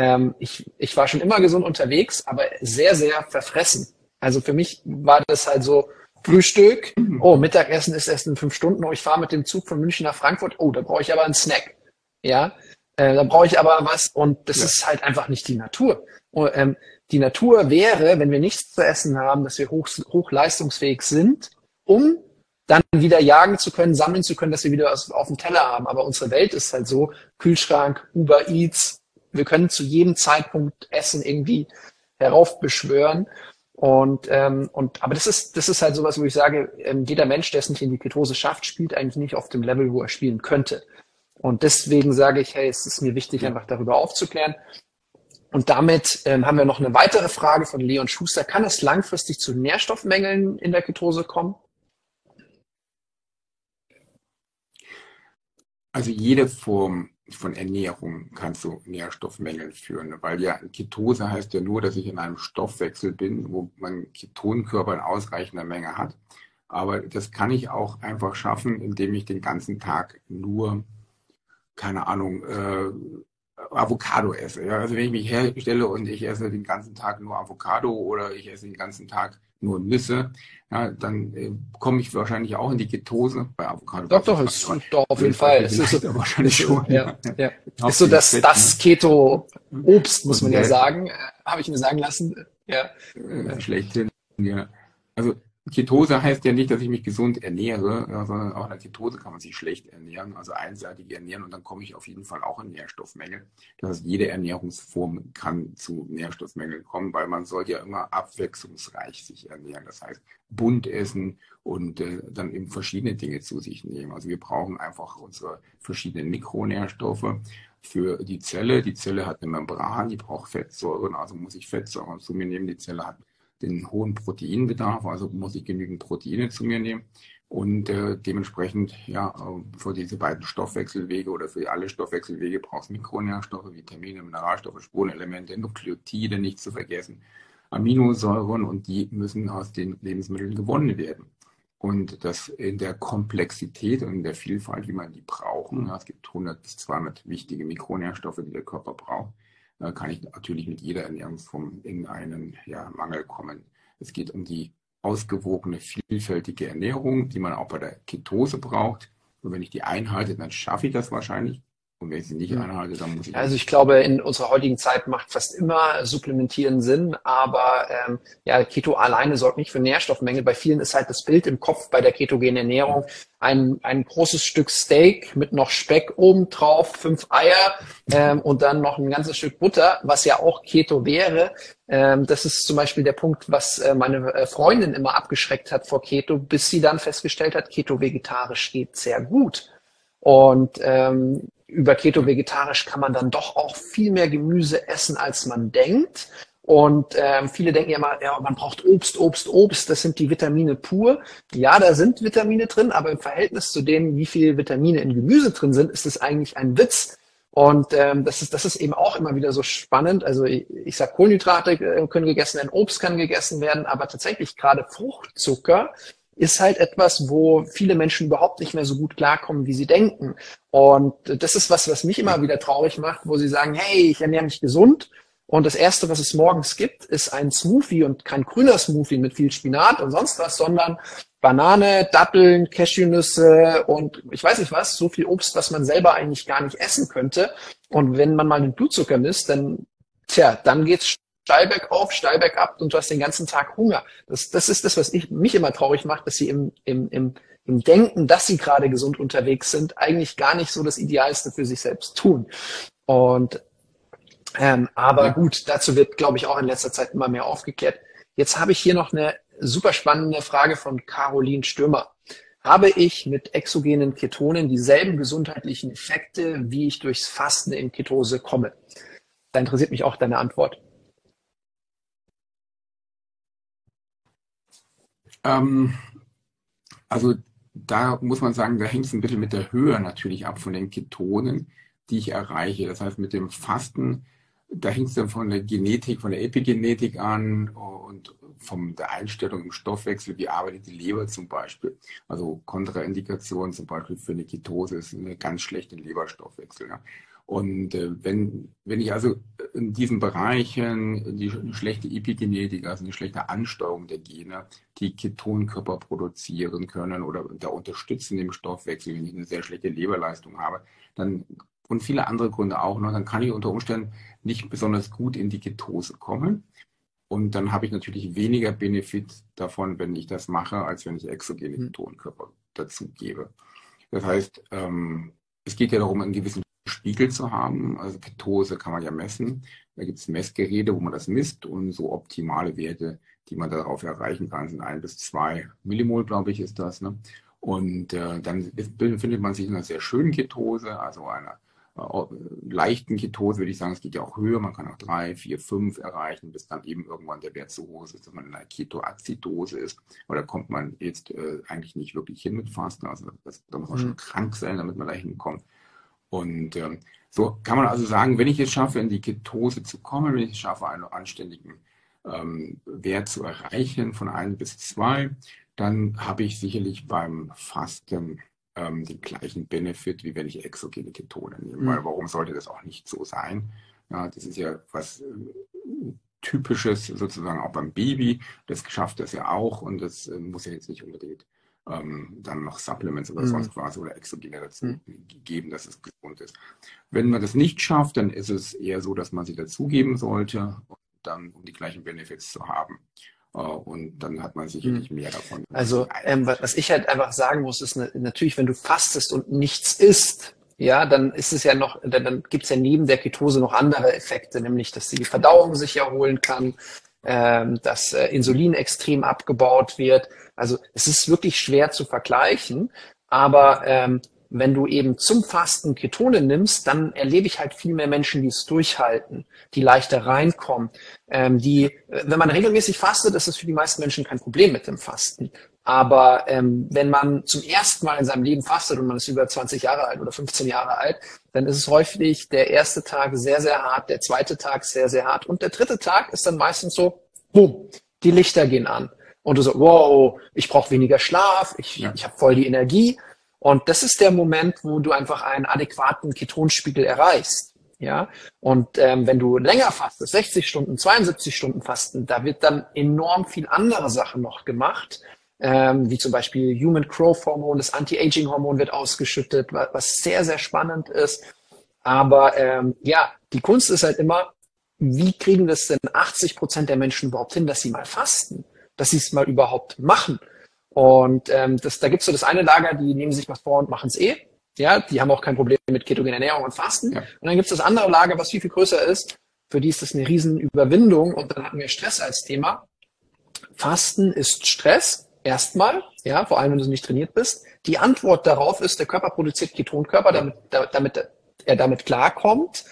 Ähm, ich, ich war schon immer gesund unterwegs, aber sehr, sehr verfressen. Also für mich war das halt so Frühstück, mhm. oh, Mittagessen ist erst in fünf Stunden, oh, ich fahre mit dem Zug von München nach Frankfurt, oh, da brauche ich aber einen Snack. Ja, äh, da brauche ich aber was und das ja. ist halt einfach nicht die Natur. Und, ähm, die Natur wäre, wenn wir nichts zu essen haben, dass wir hoch, hochleistungsfähig sind, um dann wieder jagen zu können, sammeln zu können, dass wir wieder was auf dem Teller haben. Aber unsere Welt ist halt so, Kühlschrank, Uber Eats, wir können zu jedem Zeitpunkt Essen irgendwie heraufbeschwören. Und, ähm, und aber das ist, das ist halt sowas, wo ich sage, ähm, jeder Mensch, der es nicht in die Ketose schafft, spielt eigentlich nicht auf dem Level, wo er spielen könnte. Und deswegen sage ich, hey, es ist mir wichtig, einfach darüber aufzuklären. Und damit ähm, haben wir noch eine weitere Frage von Leon Schuster. Kann es langfristig zu Nährstoffmängeln in der Ketose kommen? Also jede Form von Ernährung kann zu Nährstoffmängeln führen, weil ja Ketose heißt ja nur, dass ich in einem Stoffwechsel bin, wo mein Ketonkörper in ausreichender Menge hat. Aber das kann ich auch einfach schaffen, indem ich den ganzen Tag nur, keine Ahnung, äh, Avocado esse. Ja? Also wenn ich mich herstelle und ich esse den ganzen Tag nur Avocado oder ich esse den ganzen Tag nur Nüsse, ja, dann äh, komme ich wahrscheinlich auch in die Ketose bei Avocado. Doch, doch, ist, doch auf jeden Fall. Es ist so, wahrscheinlich schon. Ja, ja. ja. Ist so das, das Keto-Obst, muss man ja sagen, äh, habe ich mir sagen lassen. Ja. Äh, schlechthin, ja. Also Ketose heißt ja nicht, dass ich mich gesund ernähre, sondern auch in der Ketose kann man sich schlecht ernähren, also einseitig ernähren und dann komme ich auf jeden Fall auch in Nährstoffmängel. Das heißt, jede Ernährungsform kann zu Nährstoffmängeln kommen, weil man soll ja immer abwechslungsreich sich ernähren. Das heißt, bunt essen und äh, dann eben verschiedene Dinge zu sich nehmen. Also wir brauchen einfach unsere verschiedenen Mikronährstoffe für die Zelle. Die Zelle hat eine Membran, die braucht Fettsäuren, also muss ich Fettsäuren zu mir nehmen. Die Zelle hat den hohen Proteinbedarf, also muss ich genügend Proteine zu mir nehmen. Und äh, dementsprechend, ja, für diese beiden Stoffwechselwege oder für alle Stoffwechselwege brauchst du Mikronährstoffe, Vitamine, Mineralstoffe, Spurenelemente, Nukleotide nicht zu vergessen, Aminosäuren und die müssen aus den Lebensmitteln gewonnen werden. Und das in der Komplexität und in der Vielfalt, wie man die brauchen, ja, es gibt 100 bis 200 wichtige Mikronährstoffe, die der Körper braucht, kann ich natürlich mit jeder Ernährungsform in einen ja, Mangel kommen. Es geht um die ausgewogene, vielfältige Ernährung, die man auch bei der Ketose braucht. Und wenn ich die einhalte, dann schaffe ich das wahrscheinlich. Und wenn ich sie nicht einhalte, dann muss ich. Also ich glaube, in unserer heutigen Zeit macht fast immer Supplementieren Sinn, aber ähm, ja, Keto alleine sorgt nicht für Nährstoffmängel. Bei vielen ist halt das Bild im Kopf bei der ketogenen Ernährung ein, ein großes Stück Steak mit noch Speck obendrauf, fünf Eier ähm, und dann noch ein ganzes Stück Butter, was ja auch Keto wäre. Ähm, das ist zum Beispiel der Punkt, was äh, meine äh, Freundin immer abgeschreckt hat vor Keto, bis sie dann festgestellt hat, Keto vegetarisch geht sehr gut. Und ähm, über Keto vegetarisch kann man dann doch auch viel mehr Gemüse essen, als man denkt. Und ähm, viele denken ja immer, ja, man braucht Obst, Obst, Obst, das sind die Vitamine pur. Ja, da sind Vitamine drin, aber im Verhältnis zu dem, wie viel Vitamine in Gemüse drin sind, ist es eigentlich ein Witz. Und ähm, das, ist, das ist eben auch immer wieder so spannend. Also ich, ich sage, Kohlenhydrate äh, können gegessen werden, Obst kann gegessen werden, aber tatsächlich gerade Fruchtzucker ist halt etwas, wo viele Menschen überhaupt nicht mehr so gut klarkommen, wie sie denken. Und das ist was, was mich immer wieder traurig macht, wo sie sagen, hey, ich ernähre mich gesund. Und das erste, was es morgens gibt, ist ein Smoothie und kein grüner Smoothie mit viel Spinat und sonst was, sondern Banane, Datteln, Cashewnüsse und ich weiß nicht was, so viel Obst, was man selber eigentlich gar nicht essen könnte. Und wenn man mal den Blutzucker misst, dann, tja, dann geht's steil bergauf, steil bergab und du hast den ganzen Tag Hunger. Das, das ist das, was ich, mich immer traurig macht, dass sie im, im, im, im Denken, dass sie gerade gesund unterwegs sind, eigentlich gar nicht so das Idealste für sich selbst tun. Und ähm, aber ja. gut, dazu wird, glaube ich, auch in letzter Zeit immer mehr aufgeklärt. Jetzt habe ich hier noch eine super spannende Frage von Caroline Stürmer. Habe ich mit exogenen Ketonen dieselben gesundheitlichen Effekte, wie ich durchs Fasten in Ketose komme? Da interessiert mich auch deine Antwort. Ähm, also da muss man sagen, da hängt es ein bisschen mit der Höhe natürlich ab von den Ketonen, die ich erreiche. Das heißt, mit dem Fasten, da hängt es dann von der Genetik, von der Epigenetik an und von der Einstellung im Stoffwechsel, wie arbeitet die Leber zum Beispiel. Also Kontraindikation zum Beispiel für eine Ketose ist eine ganz schlechte Leberstoffwechsel. Ja. Und äh, wenn, wenn ich also in diesen Bereichen die schlechte Epigenetik, also eine schlechte Ansteuerung der Gene, die Ketonkörper produzieren können oder da unterstützen im Stoffwechsel, wenn ich eine sehr schlechte Leberleistung habe, dann und viele andere Gründe auch noch, dann kann ich unter Umständen nicht besonders gut in die Ketose kommen. Und dann habe ich natürlich weniger Benefit davon, wenn ich das mache, als wenn ich exogene hm. Ketonkörper dazu gebe. Das heißt, ähm, es geht ja darum, einen gewissen Spiegel zu haben. Also Ketose kann man ja messen. Da gibt es Messgeräte, wo man das misst und so optimale Werte, die man darauf erreichen kann, sind ein bis zwei Millimol, glaube ich, ist das. Ne? Und äh, dann befindet man sich in einer sehr schönen Ketose, also einer äh, leichten Ketose, würde ich sagen. Es geht ja auch höher. Man kann auch drei, vier, fünf erreichen, bis dann eben irgendwann der Wert so hoch ist, dass man in einer Ketoazidose ist. Aber da kommt man jetzt äh, eigentlich nicht wirklich hin mit Fasten. Also das, da muss man mhm. schon krank sein, damit man da hinkommt. Und ähm, so kann man also sagen, wenn ich es schaffe, in die Ketose zu kommen, wenn ich es schaffe, einen anständigen ähm, Wert zu erreichen von ein bis zwei, dann habe ich sicherlich beim Fasten ähm, den gleichen Benefit, wie wenn ich exogene Ketone nehme. Mhm. Weil warum sollte das auch nicht so sein? Ja, das ist ja was äh, Typisches sozusagen auch beim Baby. Das schafft das ja auch und das äh, muss ja jetzt nicht unbedingt ähm, dann noch Supplements oder mhm. sonst was oder Exogene dazu mhm. geben, dass es gesund ist. Wenn man das nicht schafft, dann ist es eher so, dass man sie dazugeben sollte, dann, um die gleichen Benefits zu haben. Uh, und dann hat man sicherlich mhm. mehr davon. Also ähm, was ich halt einfach sagen muss, ist ne, natürlich, wenn du fastest und nichts isst, ja, dann ist es ja noch, dann, dann gibt es ja neben der Ketose noch andere Effekte, nämlich dass die Verdauung sich erholen kann, ähm, dass äh, Insulin extrem abgebaut wird. Also es ist wirklich schwer zu vergleichen, aber ähm, wenn du eben zum Fasten Ketone nimmst, dann erlebe ich halt viel mehr Menschen, die es durchhalten, die leichter reinkommen, ähm, die, wenn man regelmäßig fastet, ist es für die meisten Menschen kein Problem mit dem Fasten. Aber ähm, wenn man zum ersten Mal in seinem Leben fastet und man ist über 20 Jahre alt oder 15 Jahre alt, dann ist es häufig der erste Tag sehr, sehr hart, der zweite Tag sehr, sehr hart und der dritte Tag ist dann meistens so, boom, die Lichter gehen an. Und du so, wow, ich brauche weniger Schlaf, ich, ja. ich habe voll die Energie. Und das ist der Moment, wo du einfach einen adäquaten Ketonspiegel erreichst. Ja, und ähm, wenn du länger fastest, 60 Stunden, 72 Stunden fasten, da wird dann enorm viel andere Sachen noch gemacht, ähm, wie zum Beispiel Human Growth Hormon, das Anti-Aging Hormon wird ausgeschüttet, was sehr, sehr spannend ist. Aber ähm, ja, die Kunst ist halt immer, wie kriegen das denn 80 Prozent der Menschen überhaupt hin, dass sie mal fasten, dass sie es mal überhaupt machen? Und ähm, das, da gibt's so das eine Lager, die nehmen sich was vor und machen es eh. Ja, die haben auch kein Problem mit ketogener Ernährung und Fasten. Ja. Und dann gibt's das andere Lager, was viel, viel größer ist. Für die ist das eine Riesenüberwindung. Und dann hatten wir Stress als Thema. Fasten ist Stress. Erstmal, ja, vor allem wenn du nicht trainiert bist. Die Antwort darauf ist, der Körper produziert Ketonkörper, damit, damit er damit klarkommt.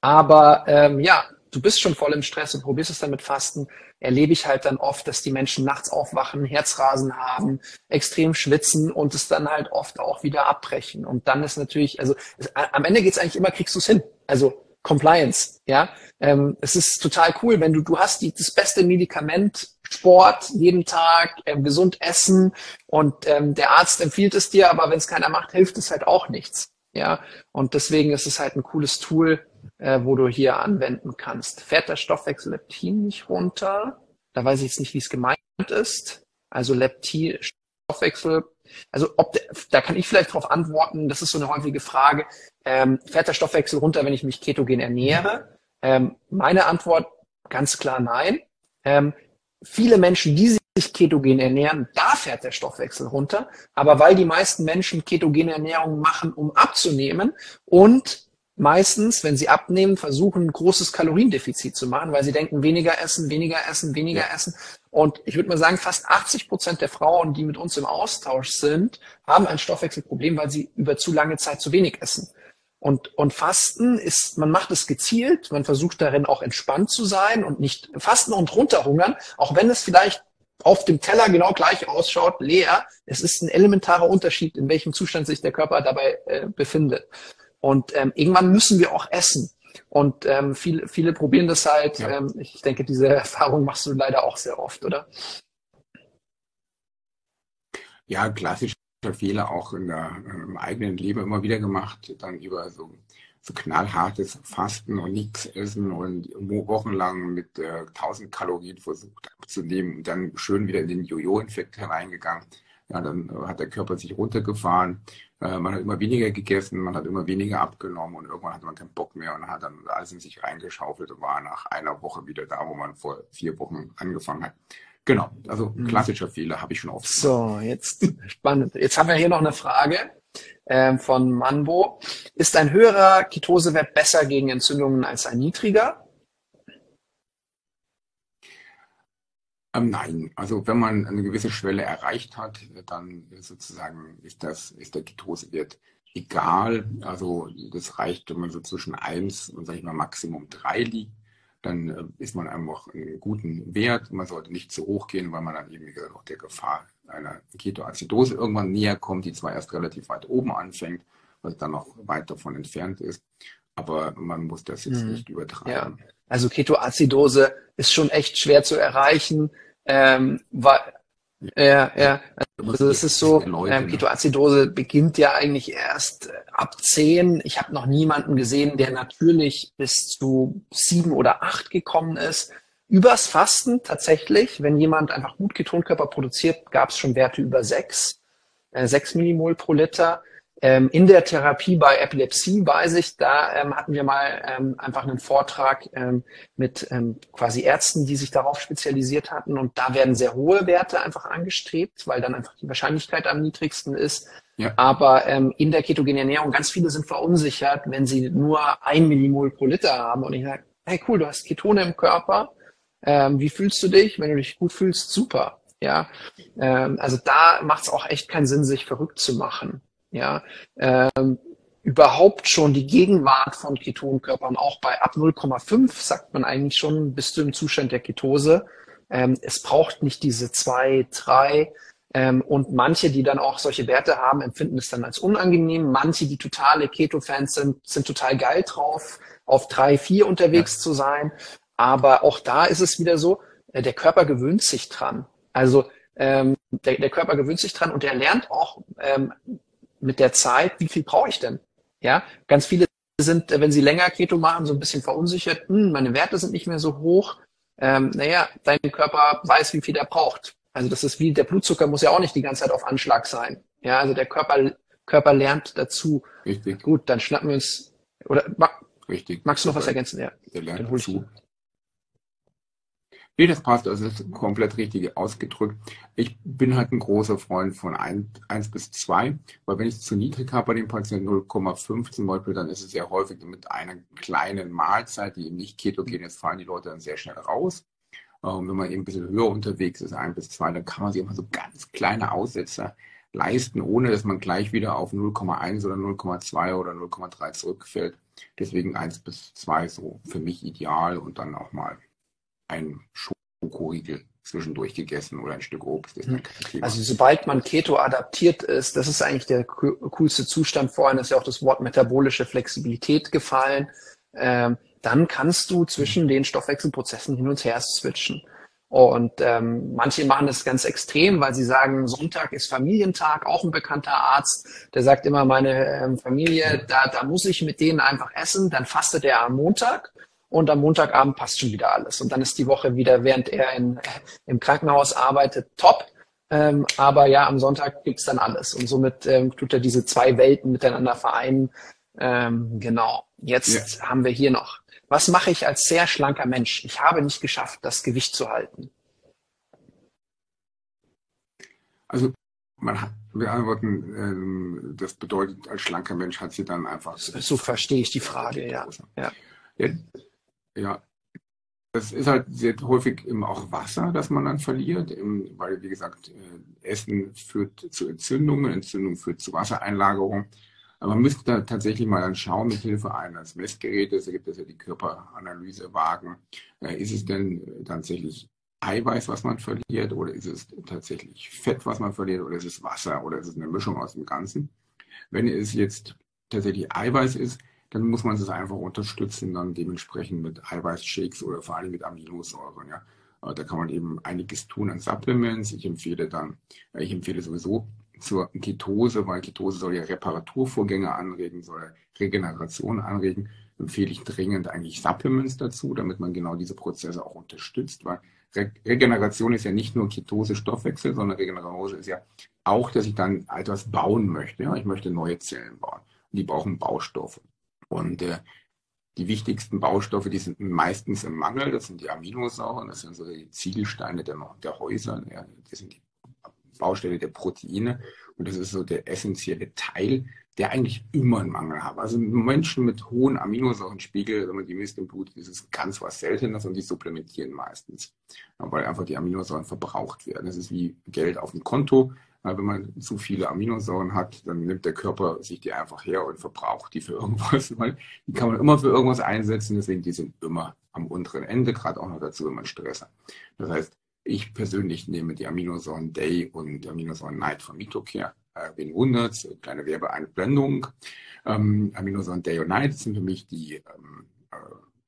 Aber ähm, ja, du bist schon voll im Stress und probierst es dann mit Fasten, erlebe ich halt dann oft, dass die Menschen nachts aufwachen, Herzrasen haben, extrem schwitzen und es dann halt oft auch wieder abbrechen. Und dann ist natürlich, also es, am Ende geht es eigentlich immer, kriegst du es hin. Also Compliance, ja. Ähm, es ist total cool, wenn du, du hast die, das beste Medikament, Sport jeden Tag, ähm, gesund essen und ähm, der Arzt empfiehlt es dir, aber wenn es keiner macht, hilft es halt auch nichts. Ja, und deswegen ist es halt ein cooles Tool, äh, wo du hier anwenden kannst. Fährt der Stoffwechsel Leptin nicht runter? Da weiß ich jetzt nicht, wie es gemeint ist. Also Leptin, Stoffwechsel, also ob der, da kann ich vielleicht darauf antworten, das ist so eine häufige Frage, ähm, fährt der Stoffwechsel runter, wenn ich mich ketogen ernähre? Ähm, meine Antwort ganz klar nein. Ähm, viele Menschen, die sich ketogen ernähren, da fährt der Stoffwechsel runter. Aber weil die meisten Menschen ketogene Ernährung machen, um abzunehmen und meistens, wenn sie abnehmen, versuchen, ein großes Kaloriendefizit zu machen, weil sie denken, weniger essen, weniger essen, weniger ja. essen. Und ich würde mal sagen, fast 80 Prozent der Frauen, die mit uns im Austausch sind, haben ein Stoffwechselproblem, weil sie über zu lange Zeit zu wenig essen. Und, und Fasten ist, man macht es gezielt, man versucht darin auch entspannt zu sein und nicht Fasten und runterhungern, auch wenn es vielleicht auf dem Teller genau gleich ausschaut, leer. Es ist ein elementarer Unterschied, in welchem Zustand sich der Körper dabei äh, befindet. Und ähm, irgendwann müssen wir auch essen. Und ähm, viele, viele probieren das halt. Ja. Ähm, ich denke, diese Erfahrung machst du leider auch sehr oft, oder? Ja, klassischer Fehler auch in der, im eigenen Leben immer wieder gemacht, dann über so, so knallhartes Fasten und nichts essen und wochenlang mit äh, 1000 Kalorien versucht abzunehmen und dann schön wieder in den Jojo-Infekt hereingegangen. Ja, dann hat der Körper sich runtergefahren äh, man hat immer weniger gegessen, man hat immer weniger abgenommen und irgendwann hatte man keinen Bock mehr und hat dann alles in sich reingeschaufelt und war nach einer Woche wieder da, wo man vor vier Wochen angefangen hat. Genau, also mhm. klassischer Fehler habe ich schon oft. So, jetzt spannend. Jetzt haben wir hier noch eine Frage äh, von Manbo. Ist ein höherer Ketosewert besser gegen Entzündungen als ein niedriger? Ähm, nein, also wenn man eine gewisse Schwelle erreicht hat, dann sozusagen ist das, ist der Ketosewert egal. Also das reicht, wenn man so zwischen 1 und sag ich mal Maximum 3 liegt, dann äh, ist man einfach einen guten Wert. Man sollte nicht zu hoch gehen, weil man dann eben auch der Gefahr einer Ketoazidose irgendwann näher kommt, die zwar erst relativ weit oben anfängt, was dann noch weit davon entfernt ist. Aber man muss das jetzt hm. nicht übertreiben. Ja. Also Ketoazidose ist schon echt schwer zu erreichen. Ähm, weil, ja, ja. Also es ist so, ähm, Ketoazidose beginnt ja eigentlich erst äh, ab zehn. Ich habe noch niemanden gesehen, der natürlich bis zu sieben oder acht gekommen ist. Übers Fasten tatsächlich, wenn jemand einfach gut Ketonkörper produziert, gab es schon Werte über sechs, äh, sechs Millimol pro Liter. Ähm, in der Therapie bei Epilepsie weiß ich, da ähm, hatten wir mal ähm, einfach einen Vortrag ähm, mit ähm, quasi Ärzten, die sich darauf spezialisiert hatten. Und da werden sehr hohe Werte einfach angestrebt, weil dann einfach die Wahrscheinlichkeit am niedrigsten ist. Ja. Aber ähm, in der ketogenen Ernährung, ganz viele sind verunsichert, wenn sie nur ein Millimol pro Liter haben. Und ich sage, hey cool, du hast Ketone im Körper. Ähm, wie fühlst du dich? Wenn du dich gut fühlst, super. Ja, ähm, also da macht es auch echt keinen Sinn, sich verrückt zu machen. Ja, ähm, überhaupt schon die Gegenwart von Ketonkörpern, auch bei ab 0,5 sagt man eigentlich schon, bist du im Zustand der Ketose. Ähm, es braucht nicht diese zwei, drei. Ähm, und manche, die dann auch solche Werte haben, empfinden es dann als unangenehm. Manche, die totale Keto-Fans sind, sind total geil drauf, auf drei, vier unterwegs ja. zu sein. Aber auch da ist es wieder so, äh, der Körper gewöhnt sich dran. Also ähm, der, der Körper gewöhnt sich dran und der lernt auch ähm, mit der Zeit, wie viel brauche ich denn? Ja, ganz viele sind, wenn sie länger Keto machen, so ein bisschen verunsichert. Hm, meine Werte sind nicht mehr so hoch. Ähm, naja, dein Körper weiß, wie viel er braucht. Also das ist wie der Blutzucker muss ja auch nicht die ganze Zeit auf Anschlag sein. Ja, also der Körper Körper lernt dazu. Richtig. Gut, dann schnappen wir uns oder Richtig. Magst du noch was ergänzen? Ja. Der lernt dann hol ich dazu. Nee, das passt, also das ist komplett richtig ausgedrückt. Ich bin halt ein großer Freund von 1, 1 bis 2, weil wenn ich es zu niedrig habe bei dem Patienten 0,5 zum Beispiel, dann ist es sehr häufig mit einer kleinen Mahlzeit, die eben nicht ketogen ist, fallen die Leute dann sehr schnell raus. Ähm, wenn man eben ein bisschen höher unterwegs ist, 1 bis 2, dann kann man sich immer so ganz kleine Aussetzer leisten, ohne dass man gleich wieder auf 0,1 oder 0,2 oder 0,3 zurückfällt. Deswegen 1 bis 2 so für mich ideal und dann auch mal ein Schokoriegel zwischendurch gegessen oder ein Stück Obst. Ist dann kein Also sobald man Keto adaptiert ist, das ist eigentlich der coolste Zustand. Vorhin ist ja auch das Wort metabolische Flexibilität gefallen. Ähm, dann kannst du zwischen den Stoffwechselprozessen hin und her switchen. Und ähm, manche machen das ganz extrem, weil sie sagen, Sonntag ist Familientag, auch ein bekannter Arzt, der sagt immer, meine ähm, Familie, da, da muss ich mit denen einfach essen, dann fastet er am Montag und am Montagabend passt schon wieder alles. Und dann ist die Woche wieder, während er in, im Krankenhaus arbeitet, top. Ähm, aber ja, am Sonntag gibt's dann alles. Und somit ähm, tut er diese zwei Welten miteinander vereinen. Ähm, genau. Jetzt ja. haben wir hier noch. Was mache ich als sehr schlanker Mensch? Ich habe nicht geschafft, das Gewicht zu halten. Also man hat, wir antworten, ähm, das bedeutet, als schlanker Mensch hat sie dann einfach. So verstehe ich die Frage, ja. ja. ja. Ja, das ist halt sehr häufig eben auch Wasser, das man dann verliert, weil, wie gesagt, äh, Essen führt zu Entzündungen, Entzündung führt zu Wassereinlagerung. Aber man müsste da tatsächlich mal dann schauen, mit Hilfe eines Messgerätes, da gibt es ja die Körperanalysewagen, äh, ist es denn tatsächlich Eiweiß, was man verliert, oder ist es tatsächlich Fett, was man verliert, oder ist es Wasser, oder ist es eine Mischung aus dem Ganzen? Wenn es jetzt tatsächlich Eiweiß ist, dann muss man es einfach unterstützen, dann dementsprechend mit Eiweißshakes oder vor allem mit Aminosäuren. Ja. Da kann man eben einiges tun an Supplements. Ich empfehle dann, äh, ich empfehle sowieso zur Ketose, weil Ketose soll ja Reparaturvorgänge anregen, soll Regeneration anregen, empfehle ich dringend eigentlich Supplements dazu, damit man genau diese Prozesse auch unterstützt, weil Re Regeneration ist ja nicht nur Ketose-Stoffwechsel, sondern Regeneration ist ja auch, dass ich dann etwas bauen möchte. Ja? Ich möchte neue Zellen bauen. Und die brauchen Baustoffe. Und äh, die wichtigsten Baustoffe, die sind meistens im Mangel. Das sind die Aminosäuren, das sind so die Ziegelsteine der, der Häuser, ja, das sind die Baustelle der Proteine. Und das ist so der essentielle Teil, der eigentlich immer einen Mangel hat. Also Menschen mit hohen Aminosäurenspiegel, wenn man die misst im Blut, ist es ganz was Seltenes und die supplementieren meistens, weil einfach die Aminosäuren verbraucht werden. Das ist wie Geld auf dem Konto. Wenn man zu viele Aminosäuren hat, dann nimmt der Körper sich die einfach her und verbraucht die für irgendwas. Weil die kann man immer für irgendwas einsetzen, deswegen die sind immer am unteren Ende, gerade auch noch dazu, wenn man Stress hat. Das heißt, ich persönlich nehme die Aminosäuren Day und Aminosäuren Night von Mitocare. Äh, wen wundert's? Kleine Werbeeinblendung. Ähm, Aminosäuren Day und Night sind für mich die ähm, äh,